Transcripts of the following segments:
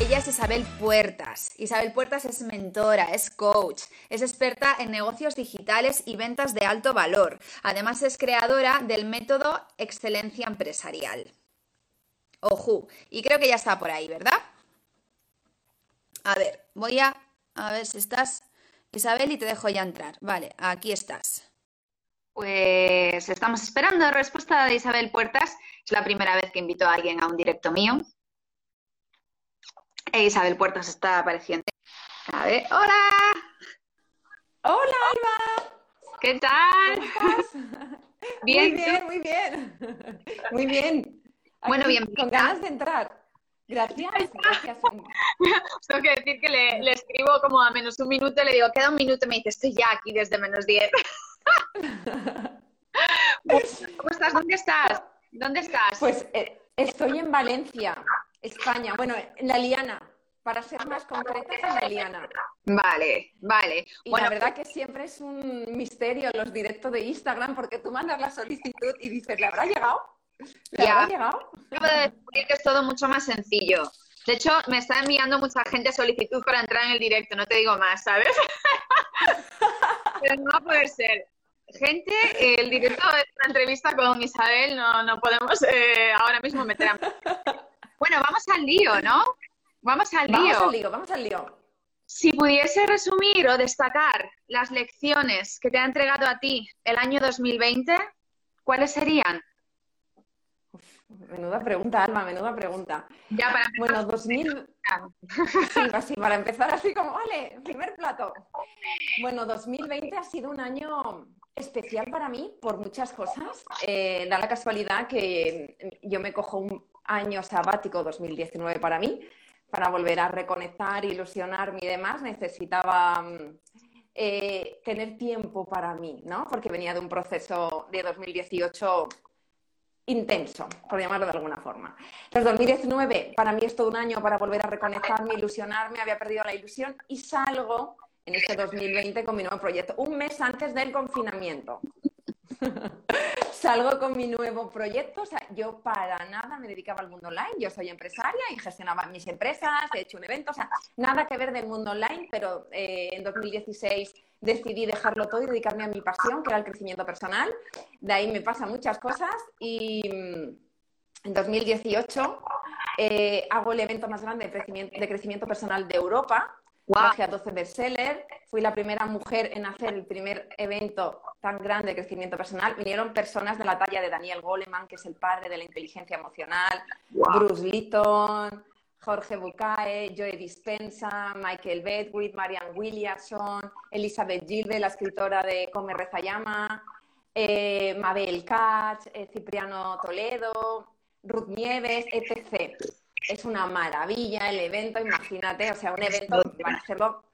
Ella es Isabel Puertas. Isabel Puertas es mentora, es coach, es experta en negocios digitales y ventas de alto valor. Además es creadora del método Excelencia Empresarial. Ojo, y creo que ya está por ahí, ¿verdad? A ver, voy a, a ver si estás, Isabel, y te dejo ya entrar. Vale, aquí estás. Pues estamos esperando respuesta de Isabel Puertas. Es la primera vez que invito a alguien a un directo mío. E Isabel Puertas está apareciendo. A ver, hola. Hola, Alba. ¿Qué tal? Bien, muy bien, muy bien. Muy bien. bueno, bien. Con ganas de entrar. Gracias, gracias. Tengo que decir que le, escribo como a menos un minuto, le digo, queda un minuto y me dice, estoy ya aquí desde menos diez. ¿Cómo estás? ¿Dónde estás? ¿Dónde estás? Pues eh, estoy en Valencia, España. Bueno, en La Liana. Para ser más concreta, en La Liana. Vale, vale. Y la verdad que siempre es un misterio los directos de Instagram porque tú mandas la solicitud y dices, ¿le habrá llegado? ya. Acabo de descubrir que es todo mucho más sencillo. De hecho, me está enviando mucha gente solicitud para entrar en el directo, no te digo más, ¿sabes? Pero no va a poder ser. Gente, el directo de una entrevista con Isabel no, no podemos eh, ahora mismo meter a... Bueno, vamos al lío, ¿no? Vamos al lío. Vamos al lío, vamos al lío. Si pudiese resumir o destacar las lecciones que te ha entregado a ti el año 2020, ¿cuáles serían? Menuda pregunta, Alma, menuda pregunta. Ya para Bueno, 2000... Sí, así, para empezar así como, vale, primer plato. Bueno, 2020 ha sido un año especial para mí por muchas cosas. Eh, da la casualidad que yo me cojo un año sabático 2019 para mí, para volver a reconectar, ilusionarme y demás. Necesitaba eh, tener tiempo para mí, ¿no? Porque venía de un proceso de 2018 intenso, por llamarlo de alguna forma. Entonces, 2019 para mí es todo un año para volver a reconectarme, ilusionarme, había perdido la ilusión y salgo en este 2020 con mi nuevo proyecto, un mes antes del confinamiento. Salgo con mi nuevo proyecto, o sea, yo para nada me dedicaba al mundo online, yo soy empresaria y gestionaba mis empresas, he hecho un evento, o sea, nada que ver del mundo online, pero eh, en 2016 decidí dejarlo todo y dedicarme a mi pasión, que era el crecimiento personal. De ahí me pasan muchas cosas y mm, en 2018 eh, hago el evento más grande de crecimiento, de crecimiento personal de Europa, Wow. a 12 bestsellers. Fui la primera mujer en hacer el primer evento tan grande de crecimiento personal. Vinieron personas de la talla de Daniel Goleman, que es el padre de la inteligencia emocional, Bruce Litton, Jorge Bucae, Joe Dispensa, Michael Bedwick, Marianne Williamson, Elizabeth Gilbert, la escritora de Come Reza Llama, eh, Mabel Katz, eh, Cipriano Toledo, Ruth Nieves, etc es una maravilla el evento, imagínate, o sea, un evento para hacerlo,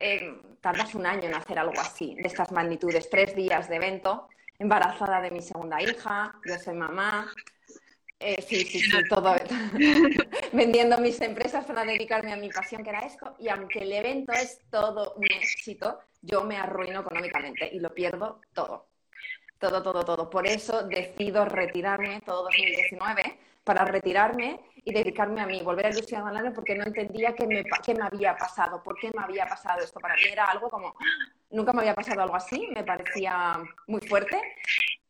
eh, tardas un año en hacer algo así, de estas magnitudes, tres días de evento, embarazada de mi segunda hija, yo soy mamá, eh, sí, sí, sí, todo, vendiendo mis empresas para dedicarme a mi pasión, que era esto, y aunque el evento es todo un éxito, yo me arruino económicamente y lo pierdo todo. Todo, todo, todo. Por eso decido retirarme todo 2019 para retirarme y dedicarme a mí, volver a ilusionarme porque no entendía qué me, qué me había pasado, por qué me había pasado esto. Para mí era algo como, nunca me había pasado algo así, me parecía muy fuerte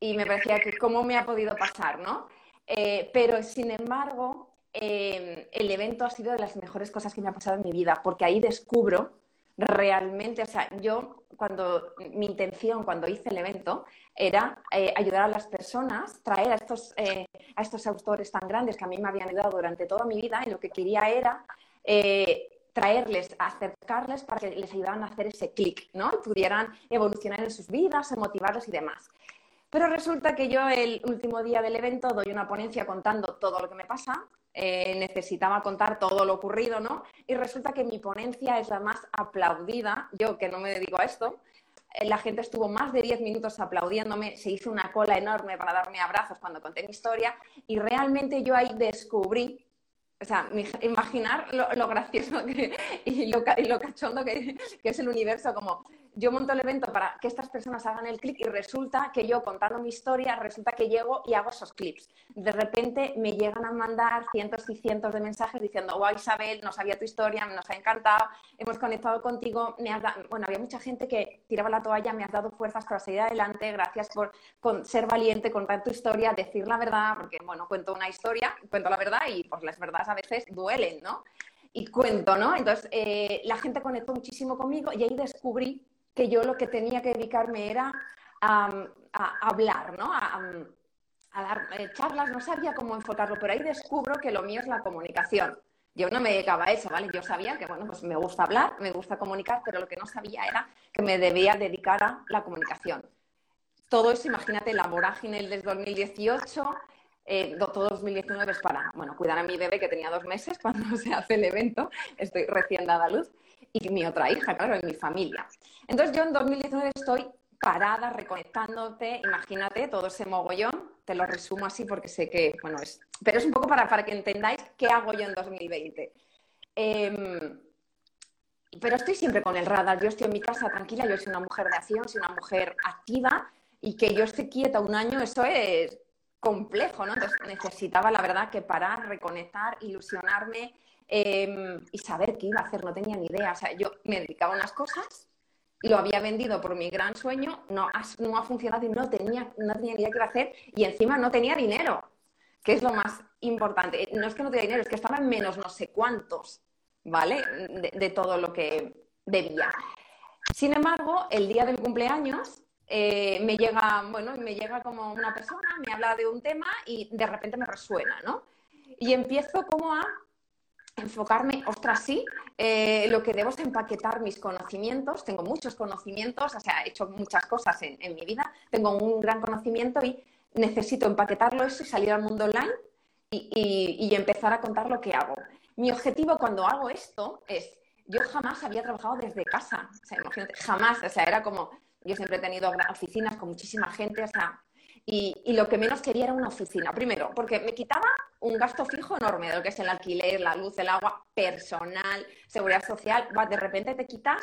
y me parecía que cómo me ha podido pasar, ¿no? Eh, pero sin embargo, eh, el evento ha sido de las mejores cosas que me ha pasado en mi vida, porque ahí descubro realmente, o sea, yo cuando mi intención cuando hice el evento era eh, ayudar a las personas, traer a estos, eh, a estos autores tan grandes que a mí me habían ayudado durante toda mi vida y lo que quería era eh, traerles, acercarles para que les ayudaran a hacer ese clic, ¿no? Pudieran evolucionar en sus vidas, motivarlos y demás. Pero resulta que yo el último día del evento doy una ponencia contando todo lo que me pasa necesitaba contar todo lo ocurrido, ¿no? Y resulta que mi ponencia es la más aplaudida, yo que no me dedico a esto, la gente estuvo más de 10 minutos aplaudiéndome, se hizo una cola enorme para darme abrazos cuando conté mi historia y realmente yo ahí descubrí o sea, imaginar lo, gracioso y, lo, cachondo que, es el universo, como yo monto el evento para que estas personas hagan el clip y resulta que yo contando mi historia, resulta que llego y hago esos clips. De repente me llegan a mandar cientos y cientos de mensajes diciendo, wow Isabel, no sabía tu historia, nos ha encantado, hemos conectado contigo, me has bueno, había mucha gente que tiraba la toalla, me has dado fuerzas para seguir adelante, gracias por ser valiente, contar tu historia, decir la verdad, porque bueno, cuento una historia, cuento la verdad y pues las verdades a veces duelen, ¿no? Y cuento, ¿no? Entonces, eh, la gente conectó muchísimo conmigo y ahí descubrí que yo lo que tenía que dedicarme era a, hablar, ¿no? A, dar eh, charlas, no sabía cómo enfocarlo, pero ahí descubro que lo mío es la comunicación. Yo no me dedicaba a eso, ¿vale? Yo sabía que, bueno, pues me gusta hablar, me gusta comunicar, pero lo que no sabía era que me debía dedicar a la comunicación. Todo eso, imagínate, la vorágine del 2018, eh, todo 2019 es para, bueno, cuidar a mi bebé que tenía dos meses cuando se hace el evento, estoy recién dada luz, y mi otra hija, claro, en mi familia. Entonces yo en 2019 estoy parada, reconectándote, imagínate todo ese mogollón, te lo resumo así porque sé que, bueno, es, pero es un poco para, para que entendáis qué hago yo en 2020. Em, pero estoy siempre con el radar, yo estoy en mi casa tranquila, yo soy una mujer de acción, soy una mujer activa y que yo esté quieta un año, eso es complejo, ¿no? Entonces necesitaba, la verdad, que parar, reconectar, ilusionarme em, y saber qué iba a hacer, no tenía ni idea. O sea, yo me dedicaba a unas cosas lo había vendido por mi gran sueño, no no ha funcionado y no tenía, no tenía ni idea qué iba a hacer y encima no tenía dinero, que es lo más importante. No es que no tenía dinero, es que estaba en menos no sé cuántos, ¿vale? De, todo lo que debía. Sin embargo, el día del cumpleaños eh, me llega, bueno, me llega como una persona, me habla de un tema y de repente me resuena, ¿no? Y empiezo como a enfocarme, ostras, sí, eh, lo que debo es empaquetar mis conocimientos. Tengo muchos conocimientos, o sea, he hecho muchas cosas en, mi vida, tengo un gran conocimiento y necesito empaquetarlo eso y salir al mundo online y, empezar a contar lo que hago. Mi objetivo cuando hago esto es, yo jamás había trabajado desde casa, o sea, imagínate, jamás, o sea, era como, yo siempre he tenido oficinas con muchísima gente, o sea, y, lo que menos quería era una oficina. Primero, porque me quitaba un gasto fijo enorme de lo que es el alquiler, la luz, el agua, personal, seguridad social. De repente te quitas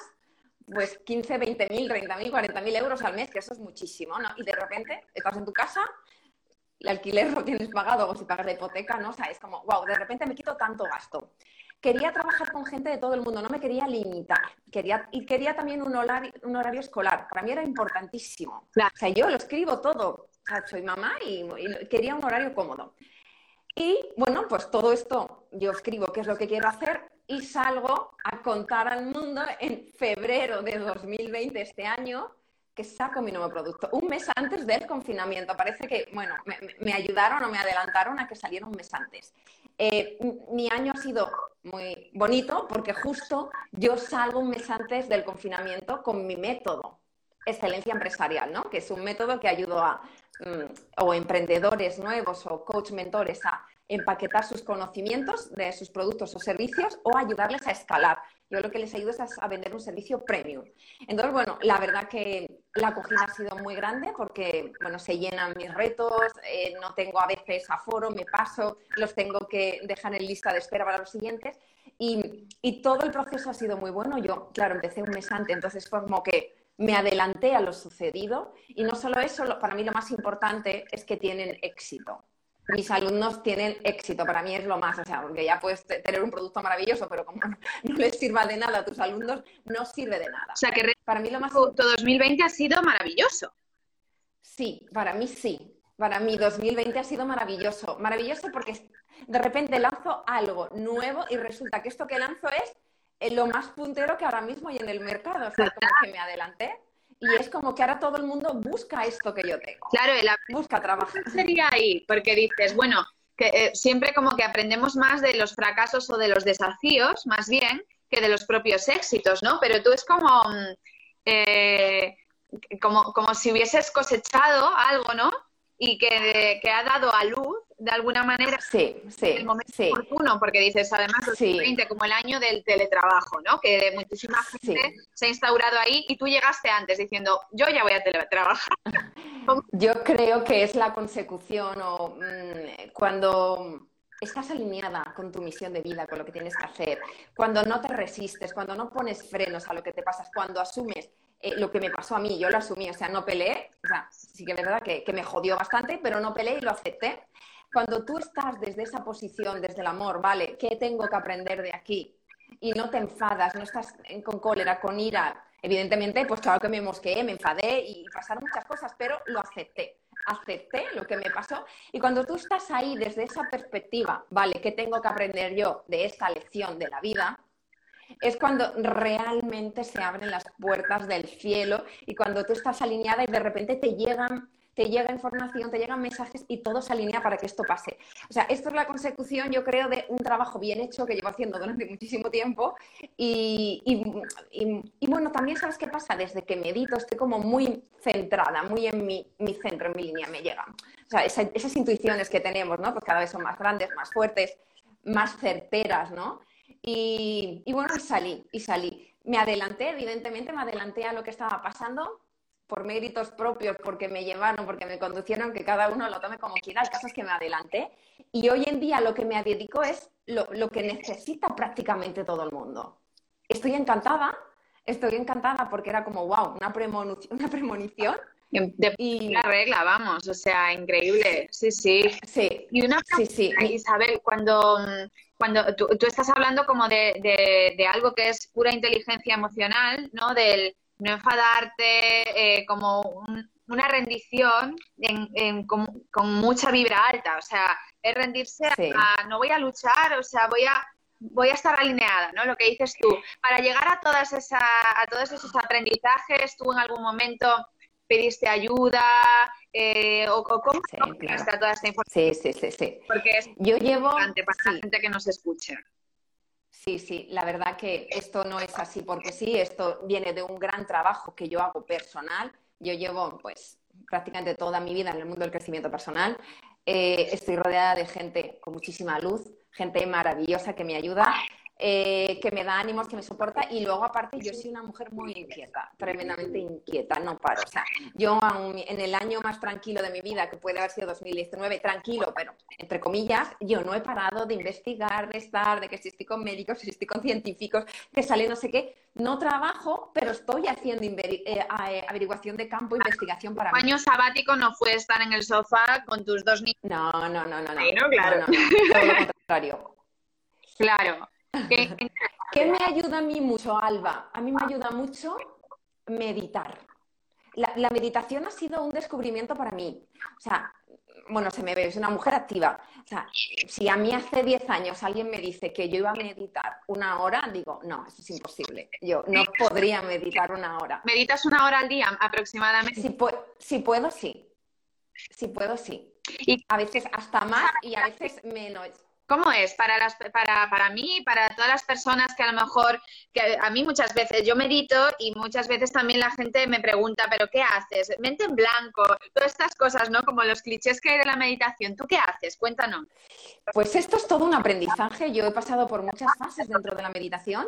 pues 15, 20 mil, 30 mil, 40 mil euros al mes, que eso es muchísimo, ¿no? Y de repente estás en tu casa, el alquiler lo tienes pagado, o si pagas la hipoteca, ¿no? O sea, es como, wow, de repente me quito tanto gasto. Quería trabajar con gente de todo el mundo, no me quería limitar. Quería, y quería también un horario, un horario escolar. Para mí era importantísimo. O sea, yo lo escribo todo soy mamá y, quería un horario cómodo. Y bueno, pues todo esto yo escribo qué es lo que quiero hacer y salgo a contar al mundo en febrero de 2020, este año, que saco mi nuevo producto. Un mes antes del confinamiento. Parece que, bueno, me, ayudaron o me adelantaron a que saliera un mes antes. Eh, mi año ha sido muy bonito porque justo yo salgo un mes antes del confinamiento con mi método excelencia empresarial, ¿no? Que es un método que ayuda a mm, o emprendedores nuevos o coach mentores a empaquetar sus conocimientos de sus productos o servicios o ayudarles a escalar. Yo lo que les ayudo es a, vender un servicio premium. Entonces, bueno, la verdad que la acogida ha sido muy grande porque, bueno, se llenan mis retos, eh, no tengo a veces aforo, me paso, los tengo que dejar en lista de espera para los siguientes y, y todo el proceso ha sido muy bueno. Yo, claro, empecé un mes antes, entonces fue como que me adelanté a lo sucedido y no solo eso, para mí lo más importante es que tienen éxito. Mis alumnos tienen éxito, para mí es lo más, o sea, porque ya puedes tener un producto maravilloso, pero como no, les sirva de nada a tus alumnos, no sirve de nada. O sea, que para mí lo más... 2020 ha sido maravilloso. Sí, para mí sí. Para mí 2020 ha sido maravilloso. Maravilloso porque de repente lanzo algo nuevo y resulta que esto que lanzo es lo más puntero que ahora mismo hay en el mercado. O sea, como que me adelanté y es como que ahora todo el mundo busca esto que yo tengo. Claro, la... busca trabajar. sería ahí? Porque dices, bueno, que eh, siempre como que aprendemos más de los fracasos o de los desafíos, más bien, que de los propios éxitos, ¿no? Pero tú es como, mm, eh, como, como si hubieses cosechado algo, ¿no? Y que, que ha dado a luz de alguna manera sí, sí, el momento oportuno, porque dices además 2020 como el año del teletrabajo, ¿no? Que muchísima gente se ha instaurado ahí y tú llegaste antes diciendo, yo ya voy a teletrabajar. yo creo que es la consecución o mm, cuando estás alineada con tu misión de vida, con lo que tienes que hacer, cuando no te resistes, cuando no pones frenos a lo que te pasas, cuando asumes eh, lo que me pasó a mí, yo lo asumí, o sea, no peleé, o sea, sí que es verdad que, que me jodió bastante, pero no peleé y lo acepté. Cuando tú estás desde esa posición, desde el amor, ¿vale? ¿Qué tengo que aprender de aquí? Y no te enfadas, no estás con cólera, con ira. Evidentemente, pues claro que me mosqueé, me enfadé y pasaron muchas cosas, pero lo acepté acepté lo que me pasó. Y cuando tú estás ahí desde esa perspectiva, ¿vale? ¿Qué tengo que aprender yo de esta lección de la vida? Es cuando realmente se abren las puertas del cielo y cuando tú estás alineada y de repente te llegan te llega información, te llegan mensajes y todo se alinea para que esto pase. O sea, esto es la consecución, yo creo, de un trabajo bien hecho que llevo haciendo durante muchísimo tiempo. Y, bueno, también sabes qué pasa, desde que medito estoy como muy centrada, muy en mi, mi centro, en mi línea, me llegan. O sea, esas intuiciones que tenemos, ¿no? Pues cada vez son más grandes, más fuertes, más certeras, ¿no? Y, y bueno, salí, y salí. Me adelanté, evidentemente, me adelanté a lo que estaba pasando, por méritos propios, porque me llevaron, porque me conducieron, que cada uno lo tome como quiera. El caso es que me adelanté. Y hoy en día lo que me dedico es lo, que necesita prácticamente todo el mundo. Estoy encantada, estoy encantada porque era como, wow, una premonición. Una premonición de y... la regla, vamos, o sea, increíble. Sí, sí. Sí. Y una sí, sí. Isabel, cuando, cuando tú, estás hablando como de, de, algo que es pura inteligencia emocional, ¿no? Del, no enfadarte, eh, como una rendición con, mucha vibra alta, o sea, es rendirse a no voy a luchar, o sea, voy a voy a estar alineada, ¿no? Lo que dices tú. Para llegar a todas esa, a todos esos aprendizajes, tú en algún momento pediste ayuda eh, o, cómo sí, toda esta información. Sí, sí, sí, sí. Porque es yo llevo para la gente que nos escuche. Sí, sí, la verdad que esto no es así porque sí, esto viene de un gran trabajo que yo hago personal. Yo llevo pues prácticamente toda mi vida en el mundo del crecimiento personal. Eh, estoy rodeada de gente con muchísima luz, gente maravillosa que me ayuda eh, que me da ánimos, que me soporta y luego aparte yo soy una mujer muy inquieta, tremendamente inquieta, no paro. O sea, yo en el año más tranquilo de mi vida, que puede haber sido 2019, tranquilo, pero entre comillas, yo no he parado de investigar, de estar, de que si estoy con médicos, si estoy con científicos, que sale no sé qué. No trabajo, pero estoy haciendo eh, eh, averiguación de campo, investigación para mí. año sabático no fue estar en el sofá con tus dos niños. No, no, no, no. no, no claro. todo lo contrario. Claro. ¿Qué, me ayuda a mí mucho, Alba? A mí me ayuda mucho meditar. La, meditación ha sido un descubrimiento para mí. O sea, bueno, se me ve, es una mujer activa. O sea, si a mí hace 10 años alguien me dice que yo iba a meditar una hora, digo, no, eso es imposible. Yo no podría meditar una hora. ¿Meditas una hora al día aproximadamente? Si, si puedo, sí. Si puedo, sí. Y a veces hasta más y a veces menos. ¿Cómo es para, las, para, para mí, para todas las personas que a lo mejor, que a mí muchas veces yo medito y muchas veces también la gente me pregunta, pero ¿qué haces? Mente en blanco, todas estas cosas, ¿no? Como los clichés que hay de la meditación. ¿Tú qué haces? Cuéntanos. Pues esto es todo un aprendizaje. Yo he pasado por muchas fases dentro de la meditación.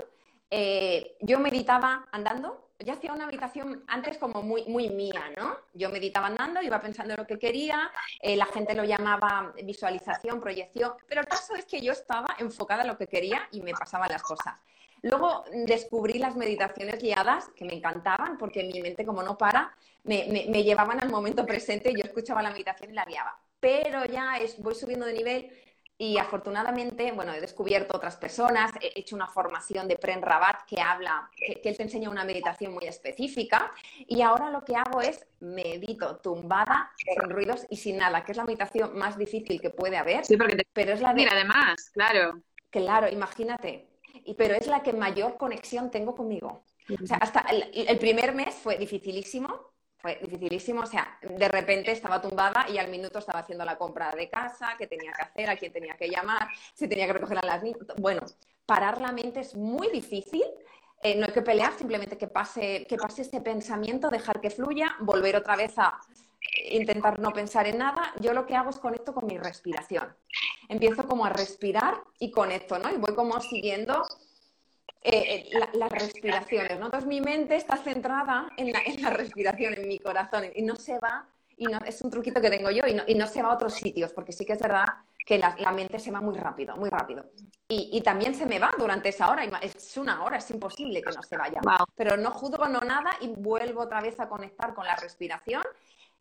Eh, yo meditaba andando, yo hacía una meditación antes como muy, muy mía, ¿no? Yo meditaba andando, iba pensando en lo que quería, eh, la gente lo llamaba visualización, proyección, pero el caso es que yo estaba enfocada en lo que quería y me pasaban las cosas. Luego descubrí las meditaciones guiadas que me encantaban porque mi mente, como no para, me, me llevaban al momento presente y yo escuchaba la meditación y la guiaba. Pero ya es, voy subiendo de nivel y afortunadamente, bueno, he descubierto otras personas, he hecho una formación de Pren Rabat que habla, que, él te enseña una meditación muy específica y ahora lo que hago es medito tumbada, sin ruidos y sin nada, que es la meditación más difícil que puede haber. Sí, porque pero es la de... además, claro. Claro, imagínate. Y, pero es la que mayor conexión tengo conmigo. O sea, hasta el primer mes fue dificilísimo, fue dificilísimo, o sea, de repente estaba tumbada y al minuto estaba haciendo la compra de casa, qué tenía que hacer, a quién tenía que llamar, si tenía que recoger a las niñas. Bueno, parar la mente es muy difícil. Eh, no hay que pelear, simplemente que pase, que pase este pensamiento, dejar que fluya, volver otra vez a intentar no pensar en nada, yo lo que hago es conecto con mi respiración. Empiezo como a respirar y conecto, ¿no? Y voy como siguiendo eh, eh, las respiraciones, ¿no? Entonces mi mente está centrada en la, en la, respiración, en mi corazón, y no se va, y no, es un truquito que tengo yo, y no, y no se va a otros sitios, porque sí que es verdad que la, la mente se va muy rápido, muy rápido. Y, y, también se me va durante esa hora, es una hora, es imposible que no se vaya. Wow. Pero no juzgo no nada y vuelvo otra vez a conectar con la respiración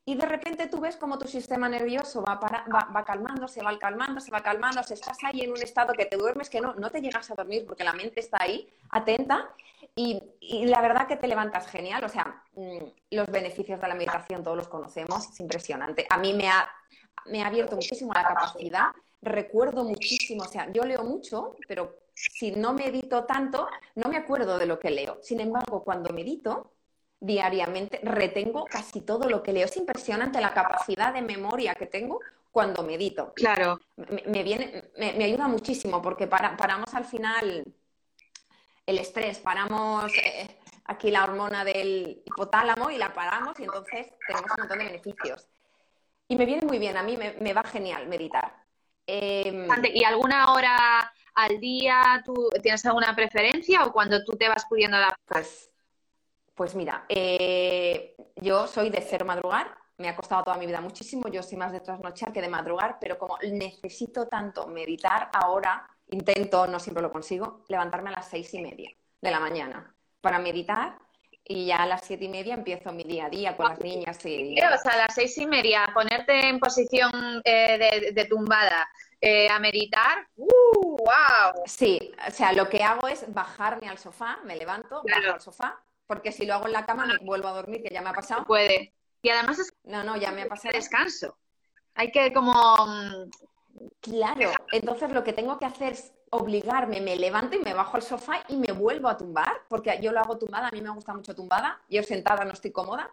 y de repente tú ves como tu sistema nervioso va, para, va, calmando, se va calmando, se va calmando, estás ahí en un estado que te duermes, que no, no te llegas a dormir porque la mente está ahí, atenta, y, y la verdad que te levantas genial. O sea, mmm, los beneficios de la meditación todos los conocemos, es impresionante. A mí me ha, me ha abierto muchísimo la capacidad, recuerdo muchísimo, o sea, yo leo mucho, pero si no medito tanto, no me acuerdo de lo que leo. Sin embargo, cuando medito, diariamente, retengo casi todo lo que leo. Es impresionante la capacidad de memoria que tengo cuando medito. Claro. Me, me viene, me, me, ayuda muchísimo porque para, paramos al final el estrés, paramos eh, aquí la hormona del hipotálamo y la paramos y entonces tenemos un montón de beneficios. Y me viene muy bien, a mí me, me va genial meditar. Eh, ¿Y alguna hora al día tú tienes alguna preferencia o cuando tú te vas pudiendo la... Pues, pues mira, eh, yo soy de cero madrugar, me ha costado toda mi vida muchísimo, yo soy más de trasnochar que de madrugar, pero como necesito tanto meditar ahora, intento, no siempre lo consigo, levantarme a las seis y media de la mañana para meditar y ya a las siete y media empiezo mi día a día con las niñas. Y... O sea, a las seis y media, ponerte en posición eh, de, de, tumbada eh, a meditar, ¡uh! ¡Wow! Sí, o sea, lo que hago es bajarme al sofá, me levanto, Claro. bajo al sofá, porque si lo hago en la cama me vuelvo a dormir, que ya me ha pasado. Puede. Y además es No, no, ya me ha pasado. descanso. Hay que como... mm, Claro, entonces lo que tengo que hacer es obligarme, me levanto y me bajo al sofá y me vuelvo a tumbar, porque yo lo hago tumbada, a mí me gusta mucho tumbada, yo sentada no estoy cómoda,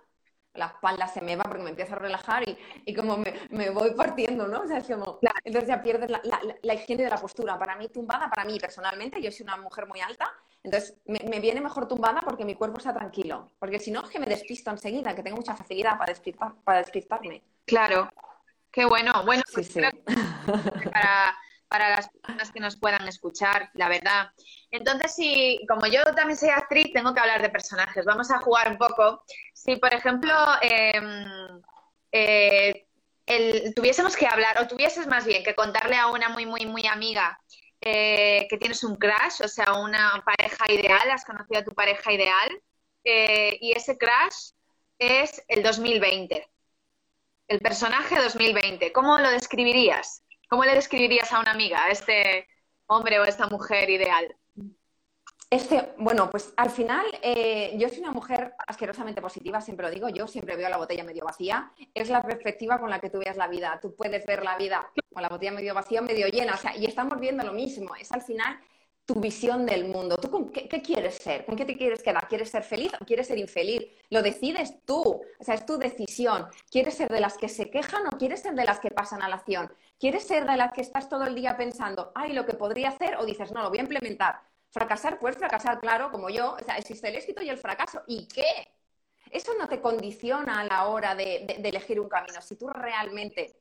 la espalda se me va porque me empiezo a relajar y, y como me, me, voy partiendo, ¿no? O sea, es como, Claro. entonces ya pierdes la, la, la, higiene de la postura. Para mí tumbada, para mí personalmente, yo soy una mujer muy alta, entonces me, me viene mejor tumbada porque mi cuerpo está tranquilo, porque si no es que me despisto enseguida, que tengo mucha facilidad para, despistar, para despistarme. Claro. Qué bueno. Bueno, pues sí. para, para las personas que nos puedan escuchar, la verdad. Entonces, si, como yo también soy actriz, tengo que hablar de personajes. Vamos a jugar un poco. Si, por ejemplo, eh, eh, el, tuviésemos que hablar, o tuvieses más bien que contarle a una muy, muy, muy amiga eh, que tienes un crush, o sea, una pareja ideal, has conocido a tu pareja ideal, eh, y ese crush es el 2020. El personaje 2020, ¿cómo lo describirías? ¿Cómo le describirías a una amiga, a este hombre o esta mujer ideal? Este, bueno, pues al final eh, yo soy una mujer asquerosamente positiva, siempre lo digo, yo siempre veo la botella medio vacía, es la perspectiva con la que tú veas la vida, tú puedes ver la vida con la botella medio vacía o medio llena, o sea, y estamos viendo lo mismo, es al final tu visión del mundo, tú con qué, qué, quieres ser, con qué te quieres quedar, quieres ser feliz o quieres ser infeliz, lo decides tú, o sea, es tu decisión, quieres ser de las que se quejan o quieres ser de las que pasan a la acción, quieres ser de las que estás todo el día pensando, ay, lo que podría hacer o dices, no, lo voy a implementar. Fracasar, puedes fracasar, claro, como yo. O sea, existe el éxito y el fracaso. ¿Y qué? Eso no te condiciona a la hora de, de, de elegir un camino. Si tú realmente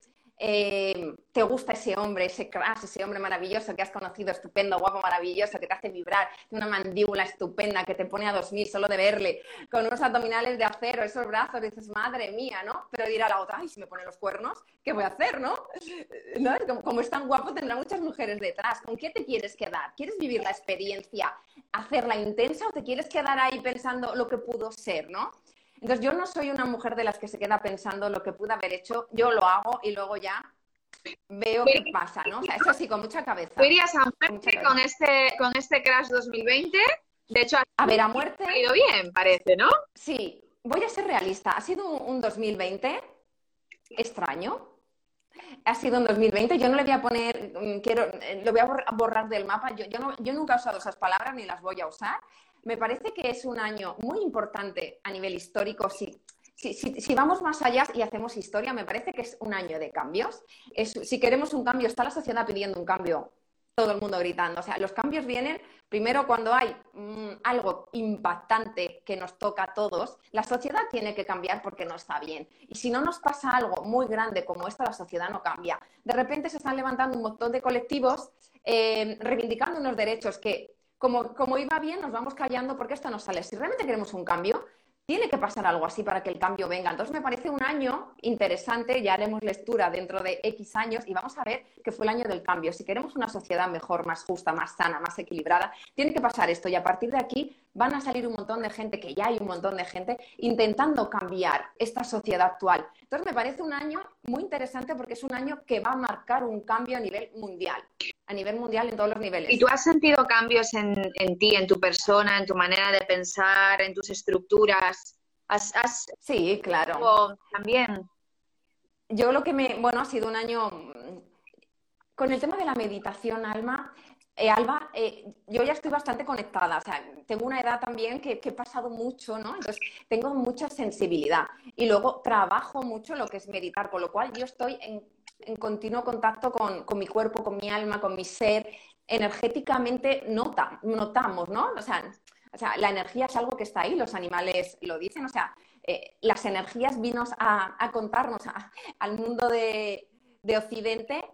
eh, te gusta ese hombre, ese crush, ese hombre maravilloso que has conocido, estupendo, guapo, maravilloso, que te hace vibrar, una mandíbula estupenda que te pone a 2000 solo de verle, con unos abdominales de acero, esos brazos, dices, madre mía, ¿no? Pero dirá la otra, ay, si me pone los cuernos, ¿qué voy a hacer, no? ¿No? Como, como es tan guapo, tendrá muchas mujeres detrás. ¿Con qué te quieres quedar? ¿Quieres vivir la experiencia, hacerla intensa o te quieres quedar ahí pensando lo que pudo ser, no? Entonces, yo no soy una mujer de las que se queda pensando lo que pude haber hecho, yo lo hago y luego ya veo qué pasa, ¿no? O sea, es así, con mucha cabeza. ¿Tú irías a muerte con este, con este Crash 2020? De hecho, a ver, a muerte. Ha ido bien, parece, ¿no? Sí, voy a ser realista. Ha sido un 2020 extraño. Ha sido un 2020. Yo no le voy a poner, quiero, lo voy a borrar del mapa. Yo, yo, no, yo nunca he usado esas palabras ni las voy a usar. Me parece que es un año muy importante a nivel histórico. Si, si, vamos más allá y hacemos historia, me parece que es un año de cambios. Si queremos un cambio, está la sociedad pidiendo un cambio todo el mundo gritando. O sea, los cambios vienen primero cuando hay mm, algo impactante que nos toca a todos. La sociedad tiene que cambiar porque no está bien. Y si no nos pasa algo muy grande como esto, la sociedad no cambia. De repente se están levantando un montón de colectivos eh, reivindicando unos derechos que, como, iba bien, nos vamos callando porque esto no sale. Si realmente queremos un cambio, tiene que pasar algo así para que el cambio venga. Entonces me parece un año interesante, ya haremos lectura dentro de X años y vamos a ver que fue el año del cambio. Si queremos una sociedad mejor, más justa, más sana, más equilibrada, tiene que pasar esto y a partir de aquí van a salir un montón de gente, que ya hay un montón de gente, intentando cambiar esta sociedad actual. Entonces me parece un año muy interesante porque es un año que va a marcar un cambio a nivel mundial a nivel mundial en todos los niveles. ¿Y tú has sentido cambios en, ti, en tu persona, en tu manera de pensar, en tus estructuras? ¿Has, sí, claro. También. Yo lo que me, bueno, ha sido un año con el tema de la meditación, Alma. Eh, Alba, eh, yo ya estoy bastante conectada, o sea, tengo una edad también que, que, he pasado mucho, ¿no? Entonces, tengo mucha sensibilidad y luego trabajo mucho lo que es meditar, con lo cual yo estoy en en continuo contacto con, mi cuerpo, con mi alma, con mi ser. Energéticamente nota, notamos, ¿no? O sea, o sea, la energía es algo que está ahí, los animales lo dicen, o sea, eh, las energías vinos a, contarnos al mundo de, de Occidente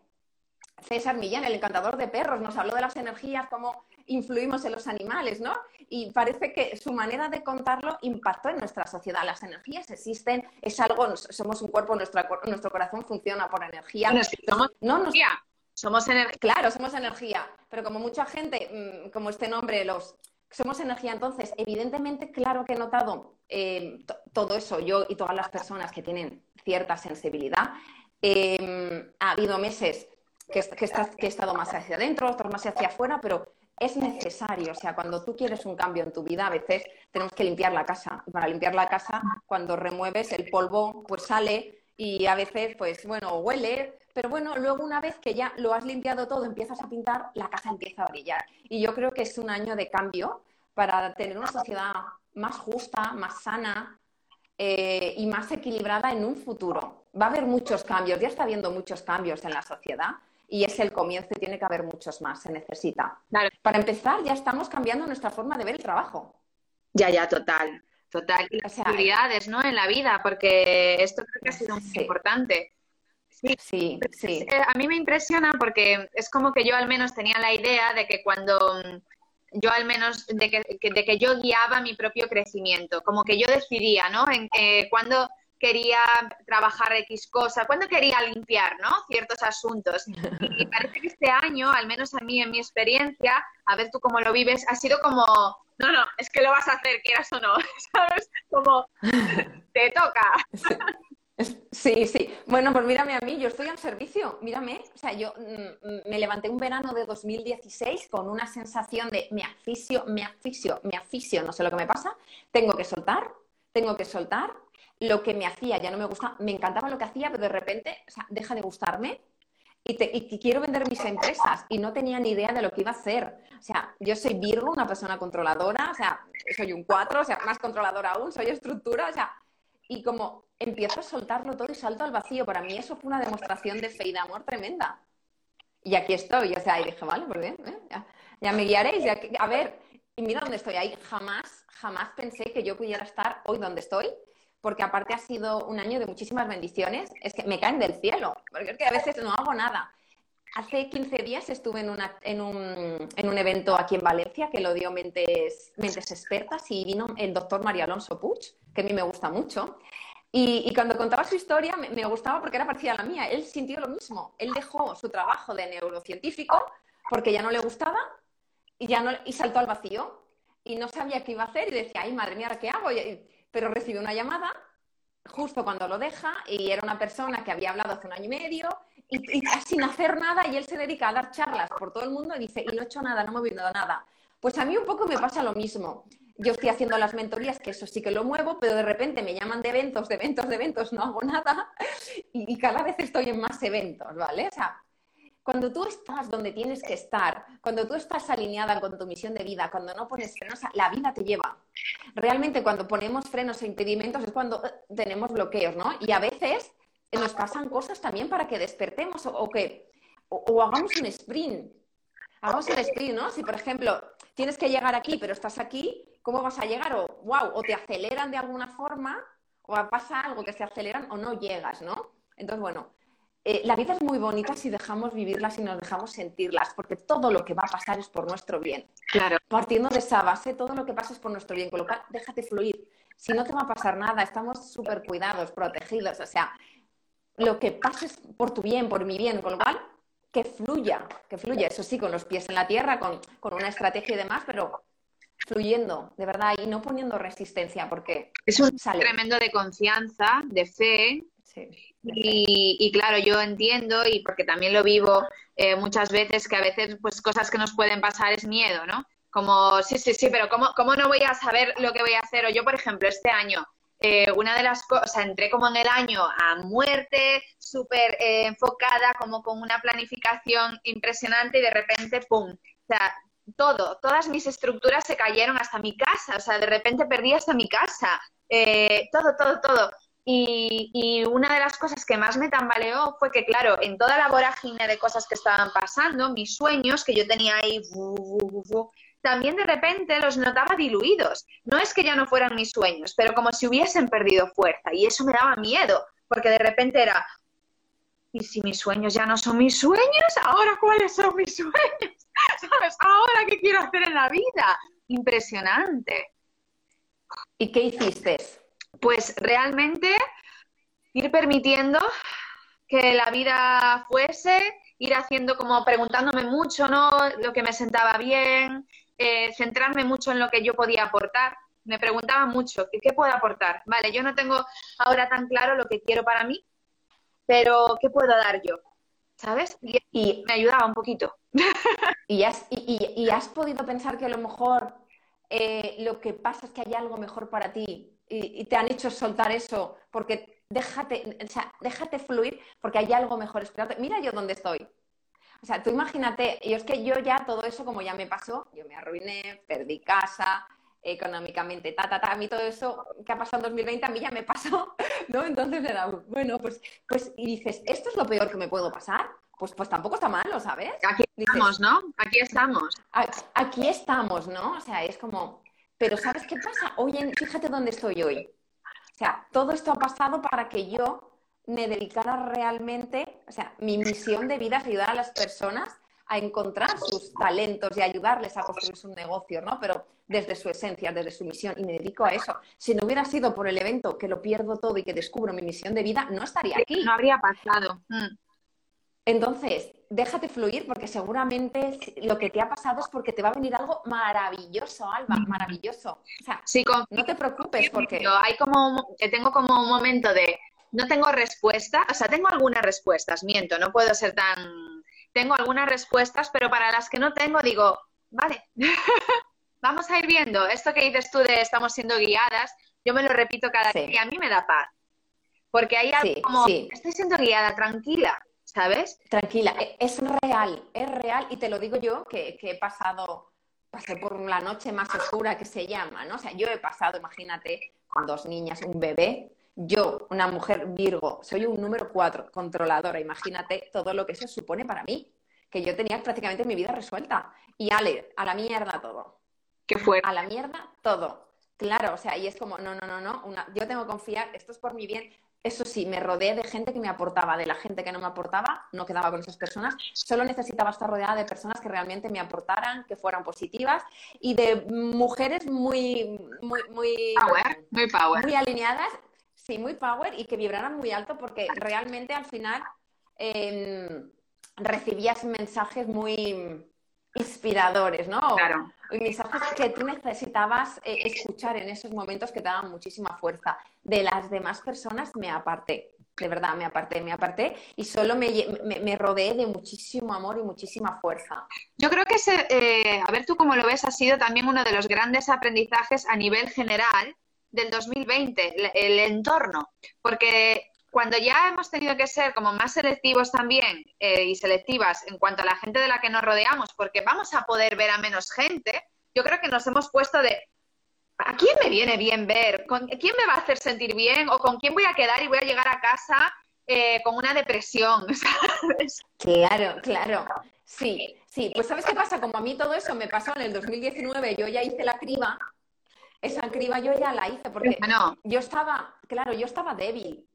César Millán, el encantador de perros, nos habló de las energías, cómo influimos en los animales, ¿no? Y parece que su manera de contarlo impactó en nuestra sociedad. Las energías existen, es algo, somos un cuerpo, nuestro corazón funciona por energía. somos no, energía. Somos energía. Claro, somos energía. Pero como mucha gente, mm, como este nombre, los somos energía, entonces, evidentemente, claro que he notado eh, todo eso, yo y todas las personas que tienen cierta sensibilidad. Em, ha habido meses que, he estado más hacia adentro, otros más hacia afuera, pero es necesario. O sea, cuando tú quieres un cambio en tu vida, a veces tenemos que limpiar la casa. Y para limpiar la casa, cuando remueves el polvo, pues sale y a veces, pues bueno, huele. Pero bueno, luego una vez que ya lo has limpiado todo, empiezas a pintar, la casa empieza a brillar. Y yo creo que es un año de cambio para tener una sociedad más justa, más sana eh, y más equilibrada en un futuro. Va a haber muchos cambios, ya está habiendo muchos cambios en la sociedad y es el comienzo y tiene que haber muchos más, se necesita. Para empezar, ya estamos cambiando nuestra forma de ver el trabajo. Ya, ya, total, total. Y las prioridades, ¿no? En la vida, porque esto creo que ha sido muy importante. Sí, sí, sí. Eh, a mí me impresiona porque es como que yo al menos tenía la idea de que cuando yo al menos de que, de que yo guiaba mi propio crecimiento, como que yo decidía, ¿no? En, eh, cuando quería trabajar X cosa, cuando quería limpiar, ¿no? Ciertos asuntos. Y, parece que este año, al menos a mí, en mi experiencia, a ver tú cómo lo vives, ha sido como, no, no, es que lo vas a hacer, quieras o no, ¿sabes? Como, te toca. Sí, sí. Bueno, pues mírame a mí, yo estoy al servicio, mírame. O sea, yo mm, me levanté un verano de 2016 con una sensación de me aficio, me aficio, me aficio, no sé lo que me pasa, tengo que soltar, tengo que soltar, lo que me hacía ya no me gustaba, me encantaba lo que hacía, pero de repente, o sea, deja de gustarme y, quiero vender mis empresas y no tenía ni idea de lo que iba a hacer. O sea, yo soy Virgo, una persona controladora, o sea, soy un 4, o sea, más controladora aún, soy estructura, o sea, y como empiezo a soltarlo todo y salto al vacío, para mí eso fue una demostración de fe y de amor tremenda. Y aquí estoy, o sea, y dije, vale, pues bien, ¿eh? ya, me guiaréis, a ver, y mira dónde estoy ahí, jamás, jamás pensé que yo pudiera estar hoy donde estoy, porque aparte ha sido un año de muchísimas bendiciones, es que me caen del cielo, porque es que a veces no hago nada. Hace 15 días estuve en, en, un, en, un, evento aquí en Valencia que lo dio Mentes, Mentes Expertas y vino el doctor María Alonso Puig, que a mí me gusta mucho. Y, y cuando contaba su historia me, me, gustaba porque era parecida a la mía. Él sintió lo mismo. Él dejó su trabajo de neurocientífico porque ya no le gustaba y, ya no, y saltó al vacío. Y no sabía qué iba a hacer y decía, ay, madre mía, ¿qué hago? Y, pero recibe una llamada justo cuando lo deja y era una persona que había hablado hace un año y medio y, sin hacer nada y él se dedica a dar charlas por todo el mundo y dice, y no he hecho nada, no me he movido nada. Pues a mí un poco me pasa lo mismo. Yo estoy haciendo las mentorías, que eso sí que lo muevo, pero de repente me llaman de eventos, de eventos, de eventos, no hago nada y, y cada vez estoy en más eventos, ¿vale? O sea, cuando tú estás donde tienes que estar, cuando tú estás alineada con tu misión de vida, cuando no pones frenos, la vida te lleva. Realmente cuando ponemos frenos e impedimentos es cuando eh, tenemos bloqueos, ¿no? Y a veces nos pasan cosas también para que despertemos o, que o, hagamos un sprint. hagamos el sprint, ¿no? Si, por ejemplo, tienes que llegar aquí, pero estás aquí, ¿cómo vas a llegar? O, wow, o te aceleran de alguna forma, o pasa algo que se aceleran o no llegas, ¿no? Entonces, bueno, eh, la vida es muy bonita si dejamos vivirlas y nos dejamos sentirlas, porque todo lo que va a pasar es por nuestro bien. Claro. Partiendo de esa base, todo lo que pasa es por nuestro bien, con lo cual déjate fluir. Si no te va a pasar nada, estamos súper cuidados, protegidos, o sea, lo que pase es por tu bien, por mi bien, con lo cual que fluya, que fluya, eso sí, con los pies en la tierra, con, con una estrategia y demás, pero fluyendo, de verdad, y no poniendo resistencia, porque es un tremendo de confianza, de fe, y, claro, yo entiendo, y porque también lo vivo eh, muchas veces, que a veces pues cosas que nos pueden pasar es miedo, ¿no? Como, sí, sí, sí, pero ¿cómo, cómo no voy a saber lo que voy a hacer? O yo, por ejemplo, este año, eh, una de las cosas, entré como en el año a muerte, súper eh, enfocada, como con una planificación impresionante y de repente, ¡pum! O sea, todo, todas mis estructuras se cayeron hasta mi casa, o sea, de repente perdí hasta mi casa, todo, todo, todo. Y, una de las cosas que más me tambaleó fue que, claro, en toda la vorágine de cosas que estaban pasando, mis sueños que yo tenía ahí, también de repente los notaba diluidos. No es que ya no fueran mis sueños, pero como si hubiesen perdido fuerza. Y eso me daba miedo, porque de repente era, ¿y si mis sueños ya no son mis sueños? ¿Ahora cuáles son mis sueños? ¿Sabes? ¿Ahora qué quiero hacer en la vida? Impresionante. ¿Y qué hiciste? Pues realmente ir permitiendo que la vida fuese, ir haciendo como preguntándome mucho, ¿no? Lo que me sentaba bien, eh, centrarme mucho en lo que yo podía aportar. Me preguntaba mucho, ¿qué, puedo aportar? Vale, yo no tengo ahora tan claro lo que quiero para mí, pero ¿qué puedo dar yo? ¿Sabes? Y, me ayudaba un poquito. ¿Y has, y, has podido pensar que a lo mejor eh, lo que pasa es que hay algo mejor para ti y, te han hecho soltar eso, porque déjate, o sea, déjate fluir, porque hay algo mejor esperando. Mira yo dónde estoy. O sea, tú imagínate, y es que yo ya todo eso, como ya me pasó, yo me arruiné, perdí casa, económicamente, ta, ta, ta, a mí todo eso que ha pasado en 2020 a mí ya me pasó, ¿no? Entonces era, bueno, pues, pues, y dices, ¿esto es lo peor que me puedo pasar? Pues, pues tampoco está mal, ¿lo sabes? Aquí estamos, ¿no? Aquí estamos. Aquí estamos, ¿no? O sea, es como, pero ¿sabes qué pasa? Hoy, fíjate dónde estoy hoy. O sea, todo esto ha pasado para que yo me dedicara realmente, o sea, mi misión de vida es ayudar a las personas a encontrar sus talentos y ayudarles a construir su negocio, ¿no? Pero desde su esencia, desde su misión, y me dedico a eso. Si no hubiera sido por el evento que lo pierdo todo y que descubro mi misión de vida, no estaría aquí. No habría pasado. Mm. Entonces, déjate fluir porque seguramente lo que te ha pasado es porque te va a venir algo maravilloso, Alba, maravilloso. O sea, no te preocupes porque... Hay como, tengo como un momento de, no tengo respuesta, o sea, tengo algunas respuestas, miento, no puedo ser tan... Tengo algunas respuestas, pero para las que no tengo digo, vale, vamos a ir viendo. Esto que dices tú de estamos siendo guiadas, yo me lo repito cada día y a mí me da paz. Porque hay algo como, estoy siendo guiada, tranquila ¿sabes? Tranquila, e, es real, es real y te lo digo yo que, he pasado, pasé por la noche más oscura que se llama, ¿no? O sea, yo he pasado, imagínate, con dos niñas, un bebé, yo, una mujer Virgo, soy un número cuatro, controladora, imagínate todo lo que eso supone para mí, que yo tenía prácticamente mi vida resuelta. Y Ale, a la mierda todo. ¿Qué fue? A la mierda todo. Claro, o sea, y es como, no, no, no, no, yo tengo que confiar, esto es por mi bien, eso sí, me rodeé de gente que me aportaba, de la gente que no me aportaba, no quedaba con esas personas. Solo necesitaba estar rodeada de personas que realmente me aportaran, que fueran positivas y de mujeres muy, muy, muy, power, muy, power. muy alineadas, sí, muy power y que vibraran muy alto porque realmente al final em, recibías mensajes muy inspiradores, ¿no? Claro. Mensajes que tú necesitabas eh, escuchar en esos momentos que te daban muchísima fuerza. De las demás personas me aparté, de verdad, me aparté, me aparté y solo me, rodeé de muchísimo amor y muchísima fuerza. Yo creo que, ese, eh, a ver tú cómo lo ves, ha sido también uno de los grandes aprendizajes a nivel general del 2020, el, el entorno, porque cuando ya hemos tenido que ser como más selectivos también eh, y selectivas en cuanto a la gente de la que nos rodeamos, porque vamos a poder ver a menos gente, yo creo que nos hemos puesto de, ¿a quién me viene bien ver? ¿Con quién me va a hacer sentir bien? ¿O con quién voy a quedar y voy a llegar a casa eh, con una depresión, ¿sabes? Claro, claro. Sí, sí. Pues ¿sabes qué pasa? Como a mí todo eso me pasó en el 2019, yo ya hice la criba, esa criba yo ya la hice porque yo estaba, claro, yo estaba débil,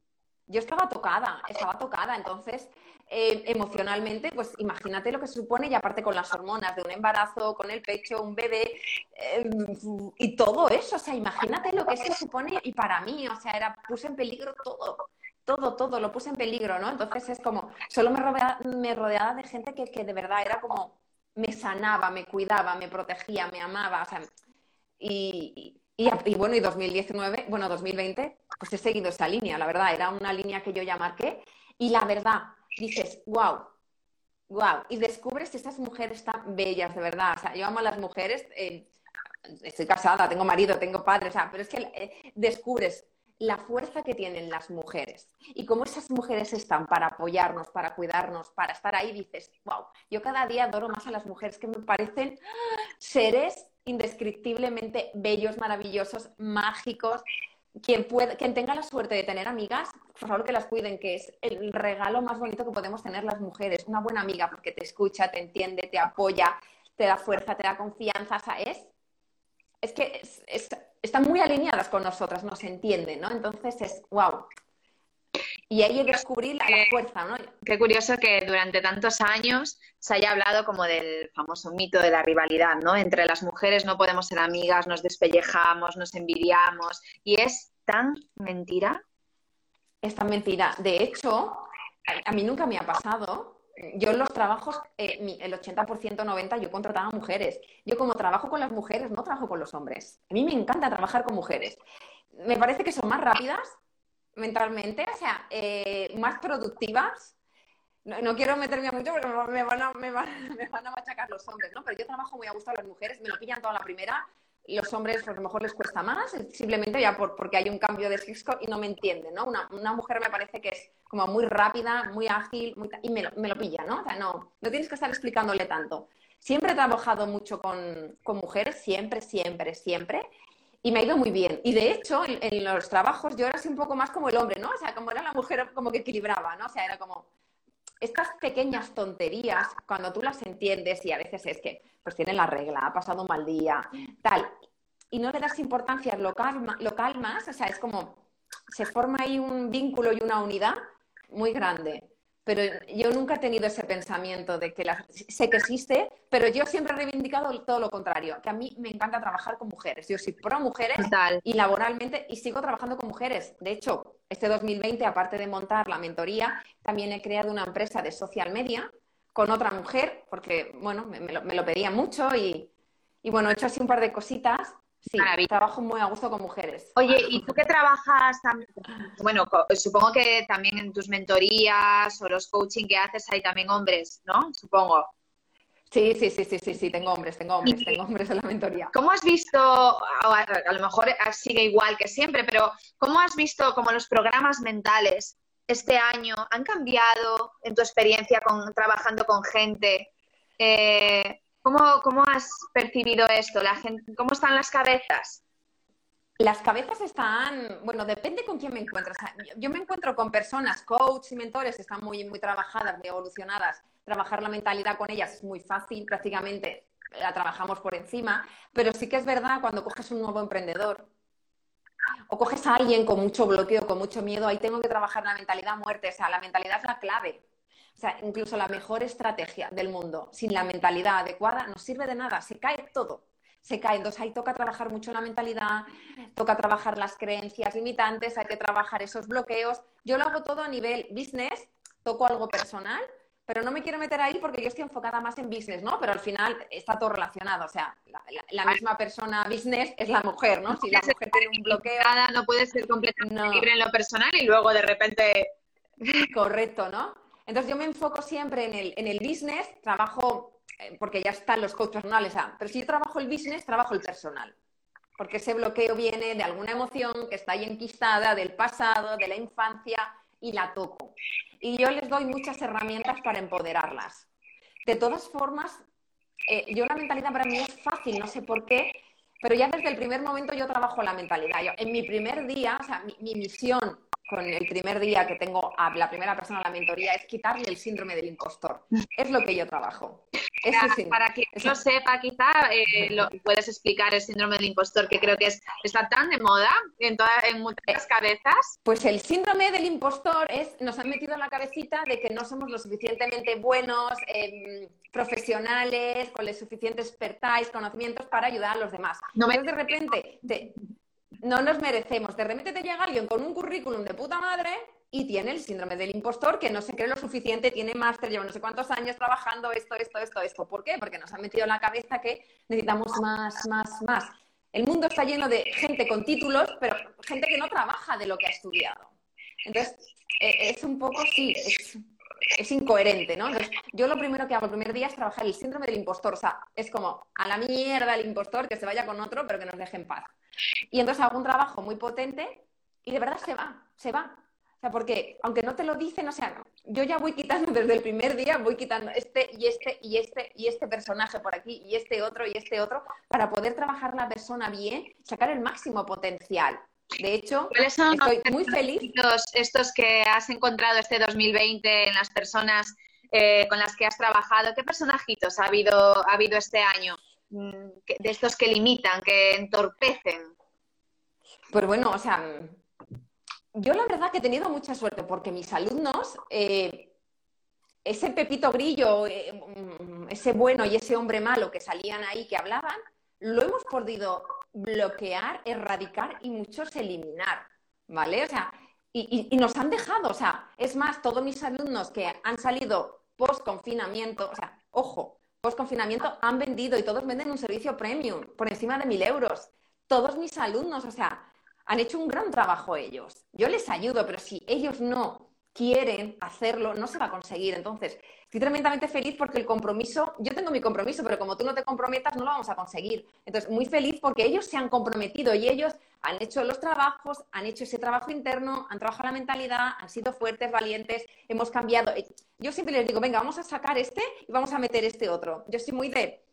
yo estaba tocada, estaba tocada, entonces eh, emocionalmente, pues imagínate lo que supone y aparte con las hormonas de un embarazo, con el pecho, un bebé eh, y todo eso, o sea, imagínate lo que se supone y para mí, o sea, era, puse en peligro todo, todo, todo, lo puse en peligro, ¿no? Entonces es como, solo me rodeaba, me rodeaba de gente que, que de verdad era como, me sanaba, me cuidaba, me protegía, me amaba, o sea, y, y, y, bueno, y 2019, bueno, 2020, pues he seguido esa línea, la verdad, era una línea que yo ya marqué y la verdad, dices, wow, wow, y descubres que estas mujeres tan bellas, de verdad. O sea, yo amo a las mujeres, eh, estoy casada, tengo marido, tengo padre, o sea, pero es que eh, descubres la fuerza que tienen las mujeres y cómo esas mujeres están para apoyarnos, para cuidarnos, para estar ahí, dices, wow, yo cada día adoro más a las mujeres que me parecen seres indescriptiblemente bellos, maravillosos, mágicos, quien, quien tenga la suerte de tener amigas, por favor que las cuiden, que es el regalo más bonito que podemos tener las mujeres. Una buena amiga porque te escucha, te entiende, te apoya, te da fuerza, te da confianza. ¿sabes? es, que están muy alineadas con nosotras, nos entienden, ¿no? Entonces es wow. Y ahí descubrí la, la fuerza, ¿no? Qué curioso que durante tantos años se haya hablado como del famoso mito de la rivalidad, ¿no? Entre las mujeres no podemos ser amigas, nos despellejamos, nos envidiamos. Y es tan mentira. Es tan mentira. De hecho, a, mí nunca me ha pasado. Yo en los trabajos, eh, el 80%, 90%, yo contrataba mujeres. Yo como trabajo con las mujeres, no trabajo con los hombres. A mí me encanta trabajar con mujeres. Me parece que son más rápidas mentalmente, o sea, eh, más productivas no, quiero meterme mucho porque me van, a, me, van, me van a machacar los hombres, ¿no? Pero yo trabajo muy a gusto a las mujeres, me lo pillan toda la primera. Los hombres, a lo mejor les cuesta más, simplemente ya por, porque hay un cambio de sexo y no me entienden, ¿no? Una, una, mujer me parece que es como muy rápida, muy ágil, y me lo, me lo pilla, ¿no? O sea, no, no tienes que estar explicándole tanto. Siempre he trabajado mucho con, con mujeres, siempre, siempre, siempre y me ha ido muy bien. Y de hecho, en, los trabajos yo era así un poco más como el hombre, ¿no? O sea, como era la mujer, como que equilibraba, ¿no? O sea, era como, estas pequeñas tonterías, cuando tú las entiendes y a veces es que pues tiene la regla, ha pasado un mal día, tal, y no le das importancia, lo, calma, lo calmas, o sea, es como se forma ahí un vínculo y una unidad muy grande pero yo nunca he tenido ese pensamiento de que la, sé que existe, pero yo siempre he reivindicado todo lo contrario, que a mí me encanta trabajar con mujeres. Yo soy pro mujeres y laboralmente y sigo trabajando con mujeres. De hecho, este 2020, aparte de montar la mentoría, también he creado una empresa de social media con otra mujer, porque, bueno, me, lo, me lo, pedía mucho y, y, bueno, he hecho así un par de cositas Sí, trabajo muy a gusto con mujeres. Oye, ¿y tú qué trabajas también? Bueno, supongo que también en tus mentorías o los coaching que haces hay también hombres, ¿no? Supongo. Sí, sí, sí, sí, sí, sí, tengo hombres, tengo hombres, tengo hombres en la mentoría. ¿Cómo has visto, a, lo mejor sigue igual que siempre, pero ¿cómo has visto como los programas mentales este año han cambiado en tu experiencia con, trabajando con gente? Eh, ¿Cómo, has percibido esto? La gente, ¿Cómo están las cabezas? Las cabezas están, bueno, depende con quién me encuentras. Yo me encuentro con personas, coaches y mentores, están muy, muy trabajadas, muy evolucionadas. Trabajar la mentalidad con ellas es muy fácil, prácticamente la trabajamos por encima, pero sí que es verdad cuando coges un nuevo emprendedor o coges a alguien con mucho bloqueo, con mucho miedo, ahí tengo que trabajar la mentalidad muerte, o sea, la mentalidad es la clave. O sea, incluso la mejor estrategia del mundo, sin la mentalidad adecuada, no sirve de nada, se cae todo. Se cae. Entonces ahí toca trabajar mucho la mentalidad, toca trabajar las creencias limitantes, hay que trabajar esos bloqueos. Yo lo hago todo a nivel business, toco algo personal, pero no me quiero meter ahí porque yo estoy enfocada más en business, ¿no? Pero al final está todo relacionado, o sea, la, misma persona business es la mujer, ¿no? Si la mujer tiene un bloqueo... No puede ser completamente libre en lo personal y luego de repente... Correcto, ¿no? Entonces yo me enfoco siempre en el, en el business, trabajo, eh, porque ya están los coaches personales, ah, pero si yo trabajo el business, trabajo el personal. Porque ese bloqueo viene de alguna emoción que está ahí enquistada, del pasado, de la infancia, y la toco. Y yo les doy muchas herramientas para empoderarlas. De todas formas, eh, yo la mentalidad para mí es fácil, no sé por qué, pero ya desde el primer momento yo trabajo la mentalidad. en mi primer día, o sea, mi misión con el primer día que tengo a la primera persona a la mentoría es quitarle el síndrome del impostor. Es lo que yo trabajo. para, que no sepa, quizá eh, lo, puedes explicar el síndrome del impostor, que creo que es, está tan de moda en, en muchas cabezas. Pues el síndrome del impostor es, nos han metido en la cabecita de que no somos lo suficientemente buenos, em, profesionales, con el suficiente expertise, conocimientos para ayudar a los demás. No de repente no nos merecemos. De repente te llega alguien con un currículum de puta madre y tiene el síndrome del impostor, que no se cree lo suficiente, tiene máster, lleva no sé cuántos años trabajando esto, esto, esto, esto. ¿Por qué? Porque nos han metido en la cabeza que necesitamos más, más, más. El mundo está lleno de gente con títulos, pero gente que no trabaja de lo que ha estudiado. Entonces, e, es un poco, sí, es, incoherente, ¿no? yo lo primero que hago el primer día es trabajar el síndrome del impostor. O sea, es como a la mierda el impostor, que se vaya con otro, pero que nos deje en paz. Y entonces hago un trabajo muy potente y de verdad se va, se va sea, porque aunque no te lo dicen, o sea, yo ya voy quitando desde el primer día, voy quitando este y este y este y este personaje por aquí y este otro y este otro para poder trabajar la persona bien, sacar el máximo potencial. De hecho, estoy muy feliz. Estos que has encontrado este 2020 en las personas eh, con las que has trabajado, ¿qué personajitos ha habido, ha habido este año? Mm, de estos que limitan, que entorpecen. Pues bueno, o sea, yo la verdad que he tenido mucha suerte porque mis alumnos, eh, ese Pepito Grillo, eh, mm, ese bueno y ese hombre malo que salían ahí, que hablaban, lo hemos podido bloquear, erradicar y muchos eliminar, ¿vale? O sea, y, y nos han dejado, o sea, es más, todos mis alumnos que han salido post confinamiento, o sea, ojo, post confinamiento han vendido y todos venden un servicio premium por encima de mil euros. Todos mis alumnos, o sea, han hecho un gran trabajo ellos. Yo les ayudo, pero si ellos no quieren hacerlo, no se va a conseguir. Entonces, estoy tremendamente feliz porque el compromiso, yo tengo mi compromiso, pero como tú no te comprometas, no lo vamos a conseguir. Entonces, muy feliz porque ellos se han comprometido y ellos han hecho los trabajos, han hecho ese trabajo interno, han trabajado la mentalidad, han sido fuertes, valientes, hemos cambiado. Yo siempre les digo, venga, vamos a sacar este y vamos a meter este otro. Yo soy muy de...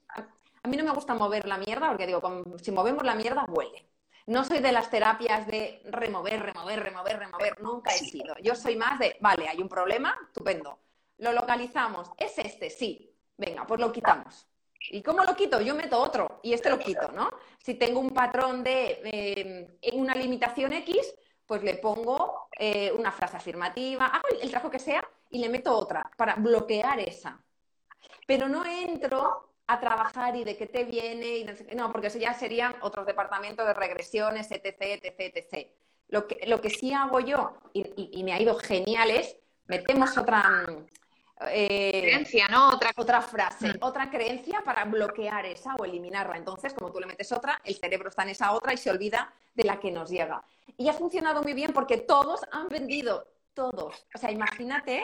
A mí no me gusta mover la mierda porque digo, si movemos la mierda, huele. No soy de las terapias de remover, remover, remover, remover. Nunca he sido. Yo soy más de, vale, hay un problema, estupendo. Lo localizamos. ¿Es este? Sí. Venga, pues lo quitamos. ¿Y cómo lo quito? Yo meto otro y este lo quito, ¿no? Si tengo un patrón de eh, una limitación X, pues le pongo eh, una frase afirmativa, hago el trabajo que sea y le meto otra para bloquear esa. Pero no entro a trabajar y de qué te viene. Y no, porque eso ya serían otros departamentos de regresiones, etc, etc, etc. Lo que, lo que sí hago yo, y, me ha ido genial, es metemos otra... Eh, creencia, ¿no? Otra, otra frase, mm. otra creencia para bloquear esa o eliminarla. Entonces, como tú le metes otra, el cerebro está en esa otra y se olvida de la que nos llega. Y ha funcionado muy bien porque todos han vendido, todos. O sea, imagínate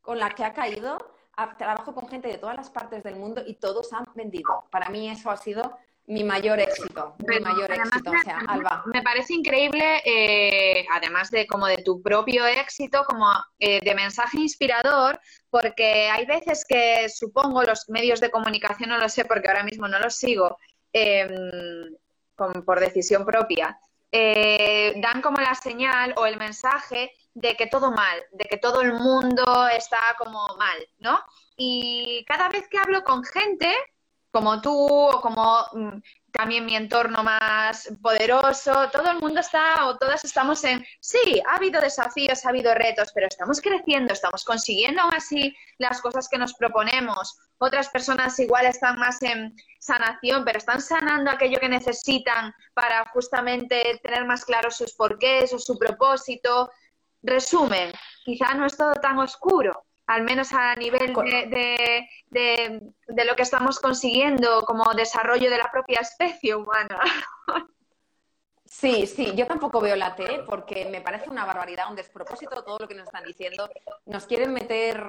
con la que ha caído trabajo con gente de todas las partes del mundo y todos han vendido. Para mí eso ha sido mi mayor éxito, mi mayor éxito. O sea, Alba. Me parece increíble, eh, además de como de tu propio éxito, como eh, de mensaje inspirador, porque hay veces que supongo los medios de comunicación, no lo sé porque ahora mismo no los sigo, em, por decisión propia, eh, dan como la señal o el mensaje de que todo mal, de que todo el mundo está como mal, ¿no? Y cada vez que hablo con gente, como tú o como mm, también mi entorno más poderoso, todo el mundo está o todas estamos en, sí, ha habido desafíos, ha habido retos, pero estamos creciendo, estamos consiguiendo aún así las cosas que nos proponemos. Otras personas igual están más en sanación, pero están sanando aquello que necesitan para justamente tener más claros sus porqués o su propósito, Resumen, quizá no es todo tan oscuro, al menos a nivel de, de, lo que estamos consiguiendo como desarrollo de la propia especie humana. Sí, sí, yo tampoco veo la T porque me parece una barbaridad, un despropósito todo lo que nos están diciendo. Nos quieren meter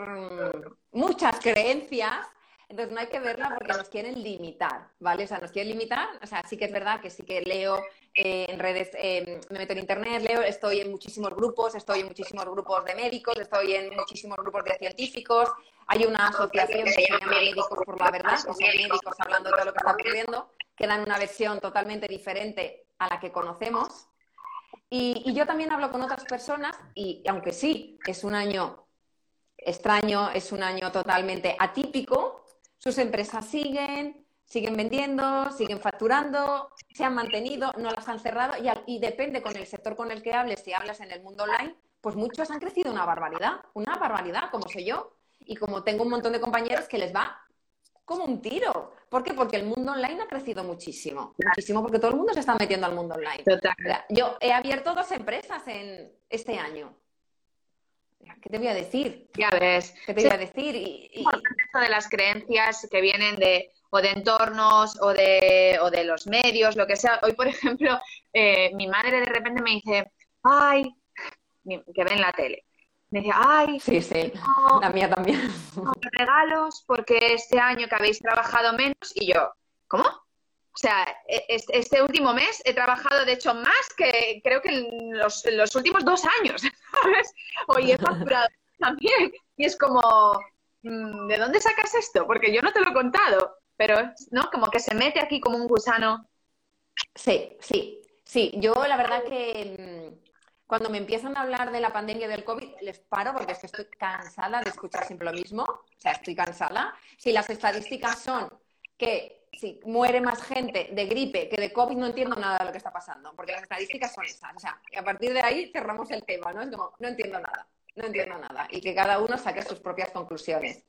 muchas creencias entonces no hay que verla porque nos quieren limitar, ¿vale? O sea, nos quieren limitar, o sea, sí que es verdad que sí que leo eh, en redes, eh, me meto en internet, leo, estoy en muchísimos grupos, estoy en muchísimos grupos de médicos, estoy en muchísimos grupos de científicos, hay una asociación que se llama Médicos por la Verdad, que son médicos hablando de todo lo que está ocurriendo, que dan una versión totalmente diferente a la que conocemos. Y, yo también hablo con otras personas y aunque sí, es un año extraño, es un año totalmente atípico, sus empresas siguen, siguen vendiendo, siguen facturando, se han mantenido, no las han cerrado y, y, depende con el sector con el que hables, si hablas en el mundo online, pues muchos han crecido una barbaridad, una barbaridad, como sé yo, y como tengo un montón de compañeros que les va como un tiro. ¿Por qué? Porque el mundo online ha crecido muchísimo, muchísimo, porque todo el mundo se está metiendo al mundo online. Yo he abierto dos empresas en este año. ¿Qué te voy a decir? Ya ves. ¿Qué te voy a decir? Y, y... de las creencias que vienen de o de entornos o de, o de los medios, lo que sea. Hoy, por ejemplo, eh, mi madre de repente me dice, ay, que ve en la tele, me decía, ay, sí, sí, la mía también. regalos porque este año que habéis trabajado menos y yo, ¿cómo? O sea, e, este último mes he trabajado, de hecho, más que creo que en los, últimos dos años, ¿sabes? Hoy he facturado también. Y es como, mm, ¿de dónde sacas esto? Porque yo no te lo he contado, pero, ¿no? Como que se mete aquí como un gusano. Sí, sí, sí. Yo la verdad que mm, cuando me empiezan a hablar de la pandemia del COVID, les paro porque es que estoy cansada de escuchar siempre lo mismo. O sea, estoy cansada. Si las estadísticas son que si muere más gente de gripe que de COVID, no entiendo nada de lo que está pasando, porque las estadísticas son esas. O sea, y a partir de ahí cerramos el tema, ¿no? Es como, no entiendo nada, no entiendo nada. Y que cada uno saque sus propias conclusiones.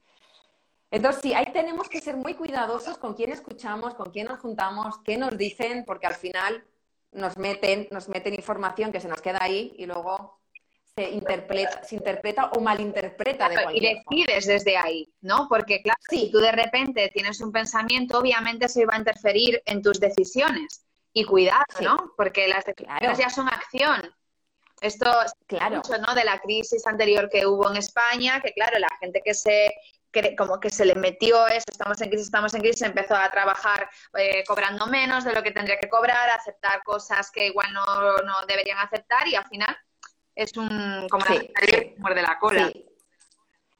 Entonces, sí, ahí tenemos que ser muy cuidadosos con quién escuchamos, con quién nos juntamos, qué nos dicen, porque al final nos meten, nos meten información que se nos queda ahí y luego se interpreta, se interpreta o malinterpreta de Y decides desde ahí, ¿no? Porque claro, si tú de repente tienes un pensamiento, obviamente se va a interferir en tus decisiones. Y cuidado, ¿no? Porque las decisiones ya son acción. Esto, claro, mucho, ¿no? De la crisis anterior que hubo en España, que claro, la gente que se como que se le metió eso, estamos en crisis, estamos en crisis, empezó a trabajar eh, cobrando menos de lo que tendría que cobrar, a aceptar cosas que igual no, deberían aceptar y al final es un como sí, muerde la cola.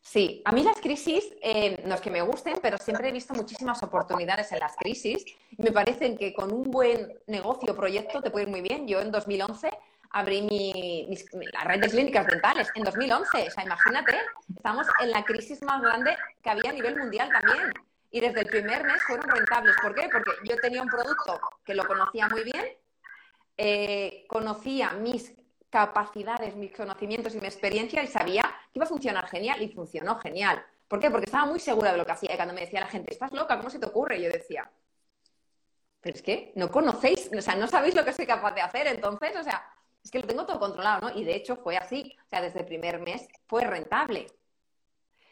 Sí. a mí las crisis eh, no es que me gusten, pero siempre he visto muchísimas oportunidades en las crisis. Me parecen que con un buen negocio o proyecto te puede ir muy bien. Yo en 2011 abrí mi, la red de clínicas dentales en 2011. O sea, imagínate, estamos en la crisis más grande que había a nivel mundial también. Y desde el primer mes fueron rentables. ¿Por qué? Porque yo tenía un producto que lo conocía muy bien, eh, conocía mis capacidades, mis conocimientos y mi experiencia y sabía que iba a funcionar genial y funcionó genial. ¿Por qué? Porque estaba muy segura de lo que hacía. Y cuando me decía la gente, estás loca, ¿cómo se te ocurre? yo decía, pero es que no conocéis, o sea, no sabéis lo que soy capaz de hacer. Entonces, o sea, es que lo tengo todo controlado, ¿no? Y de hecho fue así, o sea, desde el primer mes fue rentable.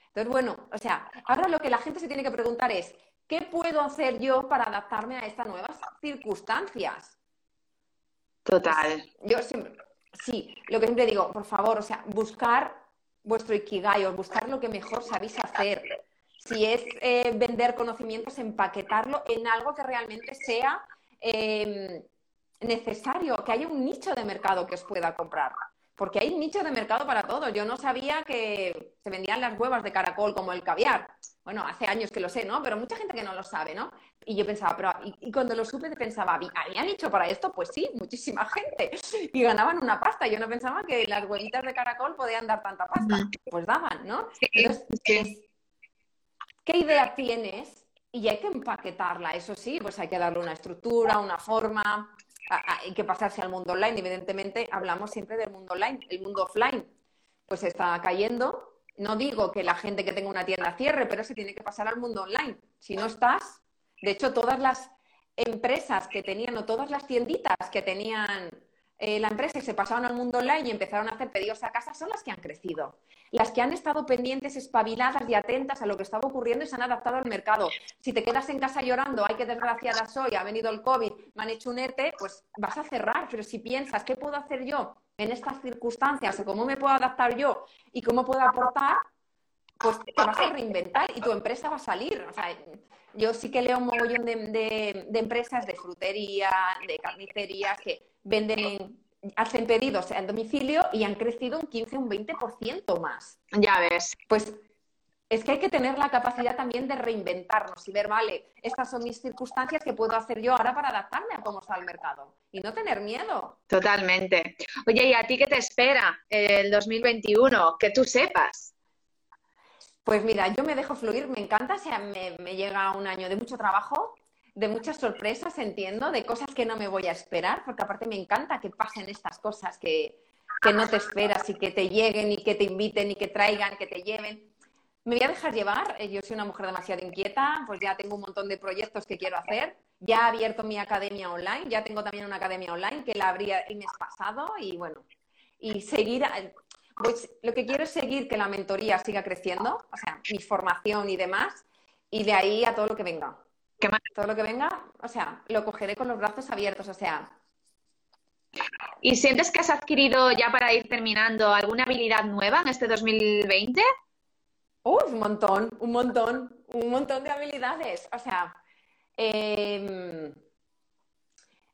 Entonces, bueno, o sea, ahora lo que la gente se tiene que preguntar es, ¿qué puedo hacer yo para adaptarme a estas nuevas circunstancias? Total. Yo siempre, sí, lo que siempre digo, por favor, o sea, buscar vuestro ikigai, o buscar lo que mejor sabéis hacer. Si es eh, vender conocimientos, empaquetarlo en algo que realmente sea em, necesario que haya un nicho de mercado que os pueda comprar. Porque hay nicho de mercado para todo. Yo no sabía que se vendían las huevas de caracol como el caviar. Bueno, hace años que lo sé, ¿no? Pero mucha gente que no lo sabe, ¿no? Y yo pensaba, pero y, cuando lo supe pensaba, ¿habían nicho para esto? Pues sí, muchísima gente. Y ganaban una pasta. Yo no pensaba que las huevitas de caracol podían dar tanta pasta. Pues daban, ¿no? Entonces, ¿qué idea tienes? Y hay que empaquetarla, eso sí, pues hay que darle una estructura, una forma, hay que pasarse al mundo online. Evidentemente, hablamos siempre del mundo online. El mundo offline, pues está cayendo. No digo que la gente que tenga una tienda cierre, pero se tiene que pasar al mundo online. Si no estás, de hecho, todas las empresas que tenían o todas las tienditas que tenían eh, la empresa y se pasaron al mundo online y empezaron a hacer pedidos a casa son las que han crecido. Las que han estado pendientes, espabiladas y atentas a lo que estaba ocurriendo y se han adaptado al mercado. Si te quedas en casa llorando, ay, qué desgraciada soy, ha venido el COVID, me han hecho un ERTE, pues vas a cerrar. Pero si piensas, ¿qué puedo hacer yo en estas circunstancias o cómo me puedo adaptar yo y cómo puedo aportar? Pues te vas a reinventar y tu empresa va a salir. O sea, yo sí que leo un mogollón de, de empresas de frutería, de carnicerías que venden, hacen pedidos en domicilio y han crecido un 15, un 20% más. Ya ves. Pues es que hay que tener la capacidad también de reinventarnos y ver, vale, estas son mis circunstancias que puedo hacer yo ahora para adaptarme a cómo está el mercado y no tener miedo. Totalmente. Oye, ¿y a ti qué te espera el 2021? Que tú sepas. Pues mira, yo me dejo fluir, me encanta, o sea, me, me llega un año de mucho trabajo, de muchas sorpresas, entiendo, de cosas que no me voy a esperar, porque aparte me encanta que pasen estas cosas que, que no te esperas y que te lleguen y que te inviten y que traigan, que te lleven. Me voy a dejar llevar, eh, yo soy una mujer demasiado inquieta, pues ya tengo un montón de proyectos que quiero hacer, ya he abierto mi academia online, ya tengo también una academia online que la abrí el mes pasado y bueno, y seguir, pues lo que quiero es seguir que la mentoría siga creciendo, o sea, mi formación y demás, y de ahí a todo lo que venga. ¿Qué más? Todo lo que venga, o sea, lo cogeré con los brazos abiertos, o sea. ¿Y sientes que has adquirido, ya para ir terminando, alguna habilidad nueva en este 2020? Uh, un montón, un montón, un montón de habilidades. O sea, eh,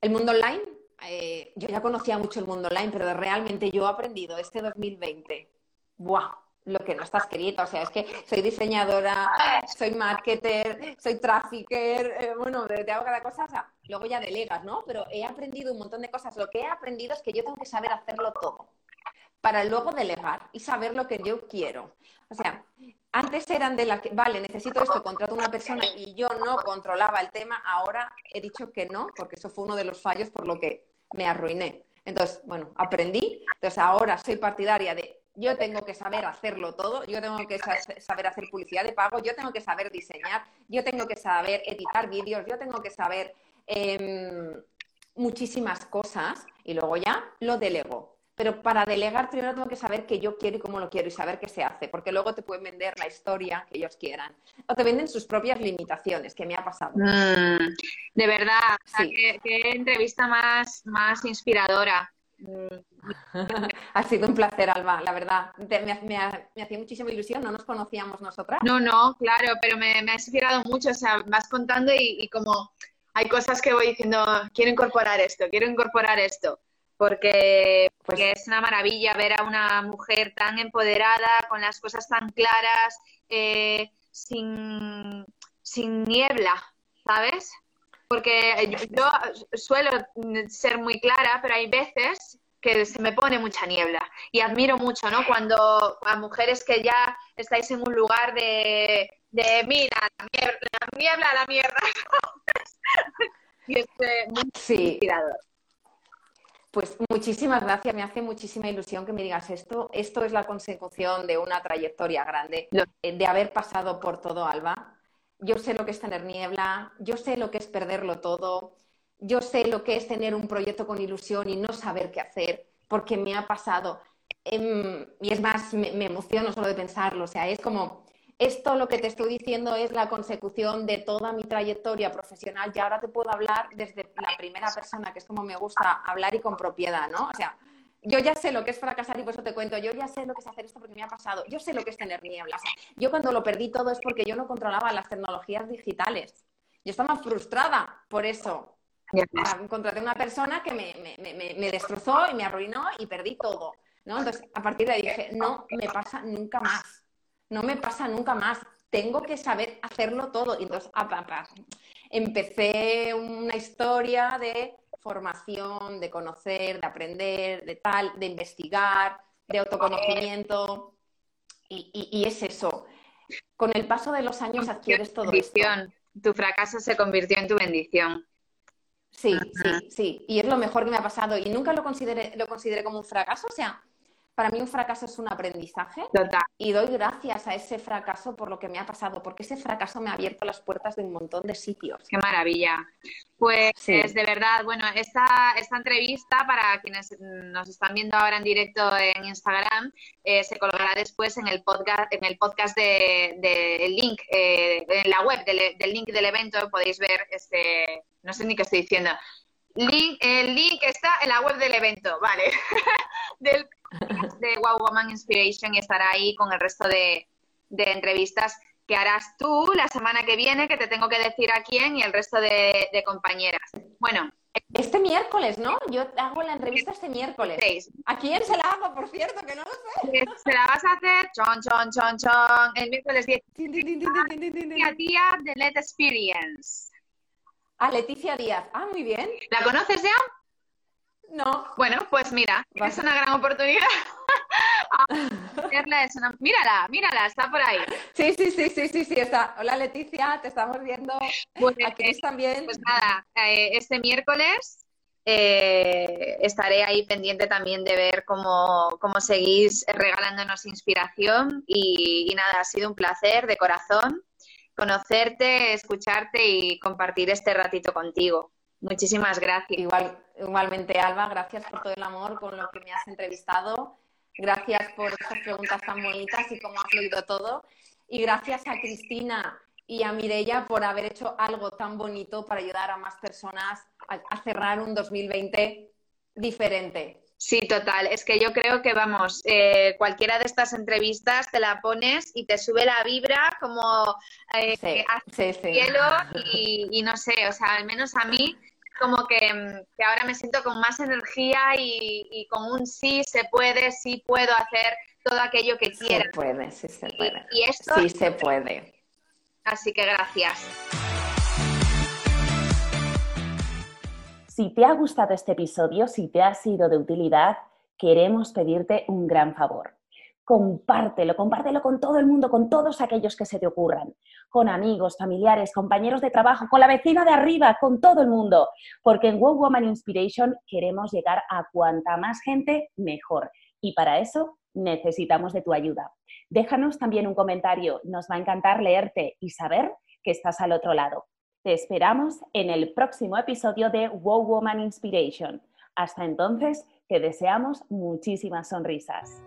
el mundo online, eh, yo ya conocía mucho el mundo online, pero realmente yo he aprendido este 2020. ¡Buah! Lo que no estás queriendo. O sea, es que soy diseñadora, soy marketer, soy trafficker, eh, bueno, te hago cada cosa, o sea, luego ya delegas, ¿no? Pero he aprendido un montón de cosas. Lo que he aprendido es que yo tengo que saber hacerlo todo para luego delegar y saber lo que yo quiero. O sea, antes eran de la que, vale, necesito esto, contrato a una persona y yo no controlaba el tema, ahora he dicho que no, porque eso fue uno de los fallos por lo que me arruiné. Entonces, bueno, aprendí, entonces ahora soy partidaria de yo tengo que saber hacerlo todo, yo tengo que saber hacer publicidad de pago, yo tengo que saber diseñar, yo tengo que saber editar vídeos, yo tengo que saber em, muchísimas cosas y luego ya lo delego. Pero para delegar primero tengo que saber qué yo quiero y cómo lo quiero y saber qué se hace, porque luego te pueden vender la historia que ellos quieran. O te venden sus propias limitaciones, que me ha pasado. Mm, de verdad, qué, entrevista más, más inspiradora. Ha sido un placer, Alba, la verdad. me, hacía muchísima ilusión, no nos conocíamos nosotras. No, no, claro, pero me, ha inspirado mucho. O sea, vas contando y, como hay cosas que voy diciendo, quiero incorporar esto, quiero incorporar esto. Porque, pues es una maravilla ver a una mujer tan empoderada, con las cosas tan claras, eh, sin, sin niebla, ¿sabes? porque yo, suelo ser muy clara, pero hay veces que se me pone mucha niebla. Y admiro mucho, ¿no? Cuando a mujeres que ya estáis en un lugar de, de mira, la, mierda, la niebla, la mierda. y es eh, muy sí. inspirador. Pues muchísimas gracias, me hace muchísima ilusión que me digas esto. Esto es la consecución de una trayectoria grande, eh, de haber pasado por todo, Alba yo sé lo que es tener niebla, yo sé lo que es perderlo todo, yo sé lo que es tener un proyecto con ilusión y no saber qué hacer, porque me ha pasado. Em, y es más, me, me, emociono solo de pensarlo, o sea, es como, esto lo que te estoy diciendo es la consecución de toda mi trayectoria profesional y ahora te puedo hablar desde la primera persona, que es como me gusta hablar y con propiedad, ¿no? O sea, yo ya sé lo que es fracasar y por eso te cuento, yo ya sé lo que es hacer esto porque me ha pasado, yo sé lo que es tener nieblas. yo cuando lo perdí todo es porque yo no controlaba las tecnologías digitales. Yo estaba frustrada por eso. Contraté a una persona que me, destrozó y me arruinó y perdí todo. ¿no? Entonces, a partir de ahí dije, no me pasa nunca más. No me pasa nunca más. Tengo que saber hacerlo todo. Y entonces, empecé una historia de formación, de conocer, de aprender, de tal, de investigar, de autoconocimiento. Y, es eso. Con el paso de los años adquieres todo esto. Tu fracaso se convirtió en tu bendición. Sí, sí, sí. Y es lo mejor que me ha pasado. Y nunca lo consideré, lo consideré como un fracaso. O sea, para mí un fracaso es un aprendizaje y doy gracias a ese fracaso por lo que me ha pasado, porque ese fracaso me ha abierto las puertas de un montón de sitios. Qué maravilla. Pues es de verdad, bueno, esta, esta entrevista para quienes nos están viendo ahora en directo en Instagram eh, se colgará después en el podcast, en el podcast de, el link, eh, en la web del, del link del evento podéis ver este, no sé ni qué estoy diciendo. Link, el link está en la web del evento, vale, del de Wow Woman Inspiration y estará ahí con el resto de, entrevistas que harás tú la semana que viene, que te tengo que decir a quién y el resto de, compañeras. Bueno, Este miércoles, ¿no? Yo hago la entrevista este miércoles. ¿A quién se la hago, por cierto? Que no lo sé. Se la vas a hacer, chon, chon, chon, chon, el miércoles 10. Leticia Díaz de Let Experience. Ah, Leticia Díaz. Ah, muy bien. ¿La conoces ya? No. Bueno, pues mira, es una gran oportunidad. Mírala, mírala, está por ahí. Sí, sí, sí, sí, sí, sí, está. Hola Leticia, te estamos viendo. Pues, también. Pues nada, eh, este miércoles eh, estaré ahí pendiente también de ver cómo, cómo seguís regalándonos inspiración y, y nada, ha sido un placer de corazón conocerte, escucharte y compartir este ratito contigo. Muchísimas gracias. Igual, igualmente, Alba, gracias por todo el amor con lo que me has entrevistado. Gracias por esas preguntas tan bonitas y cómo ha fluido todo. Y gracias a Cristina y a Mirella por haber hecho algo tan bonito para ayudar a más personas a, cerrar un 2020 diferente. Sí, total. Es que yo creo que, vamos, eh, cualquiera de estas entrevistas te la pones y te sube la vibra como eh, sí, cielo y, y, no sé, o sea, al menos a mí como mm, que, ahora me siento con más energía y, con un sí se puede, sí puedo hacer todo aquello que quiera. Se puede, sí se puede. Y, esto, sí se puede. Así que gracias. Si te ha gustado este episodio, si te ha sido de utilidad, queremos pedirte un gran favor compártelo, compártelo con todo el mundo, con todos aquellos que se te ocurran, con amigos, familiares, compañeros de trabajo, con la vecina de arriba, con todo el mundo, porque en Wow Woman Inspiration queremos llegar a cuanta más gente mejor y para eso necesitamos de tu ayuda. Déjanos también un comentario, nos va a encantar leerte y saber que estás al otro lado. Te esperamos en el próximo episodio de Wow Woman Inspiration. Hasta entonces, te deseamos muchísimas sonrisas.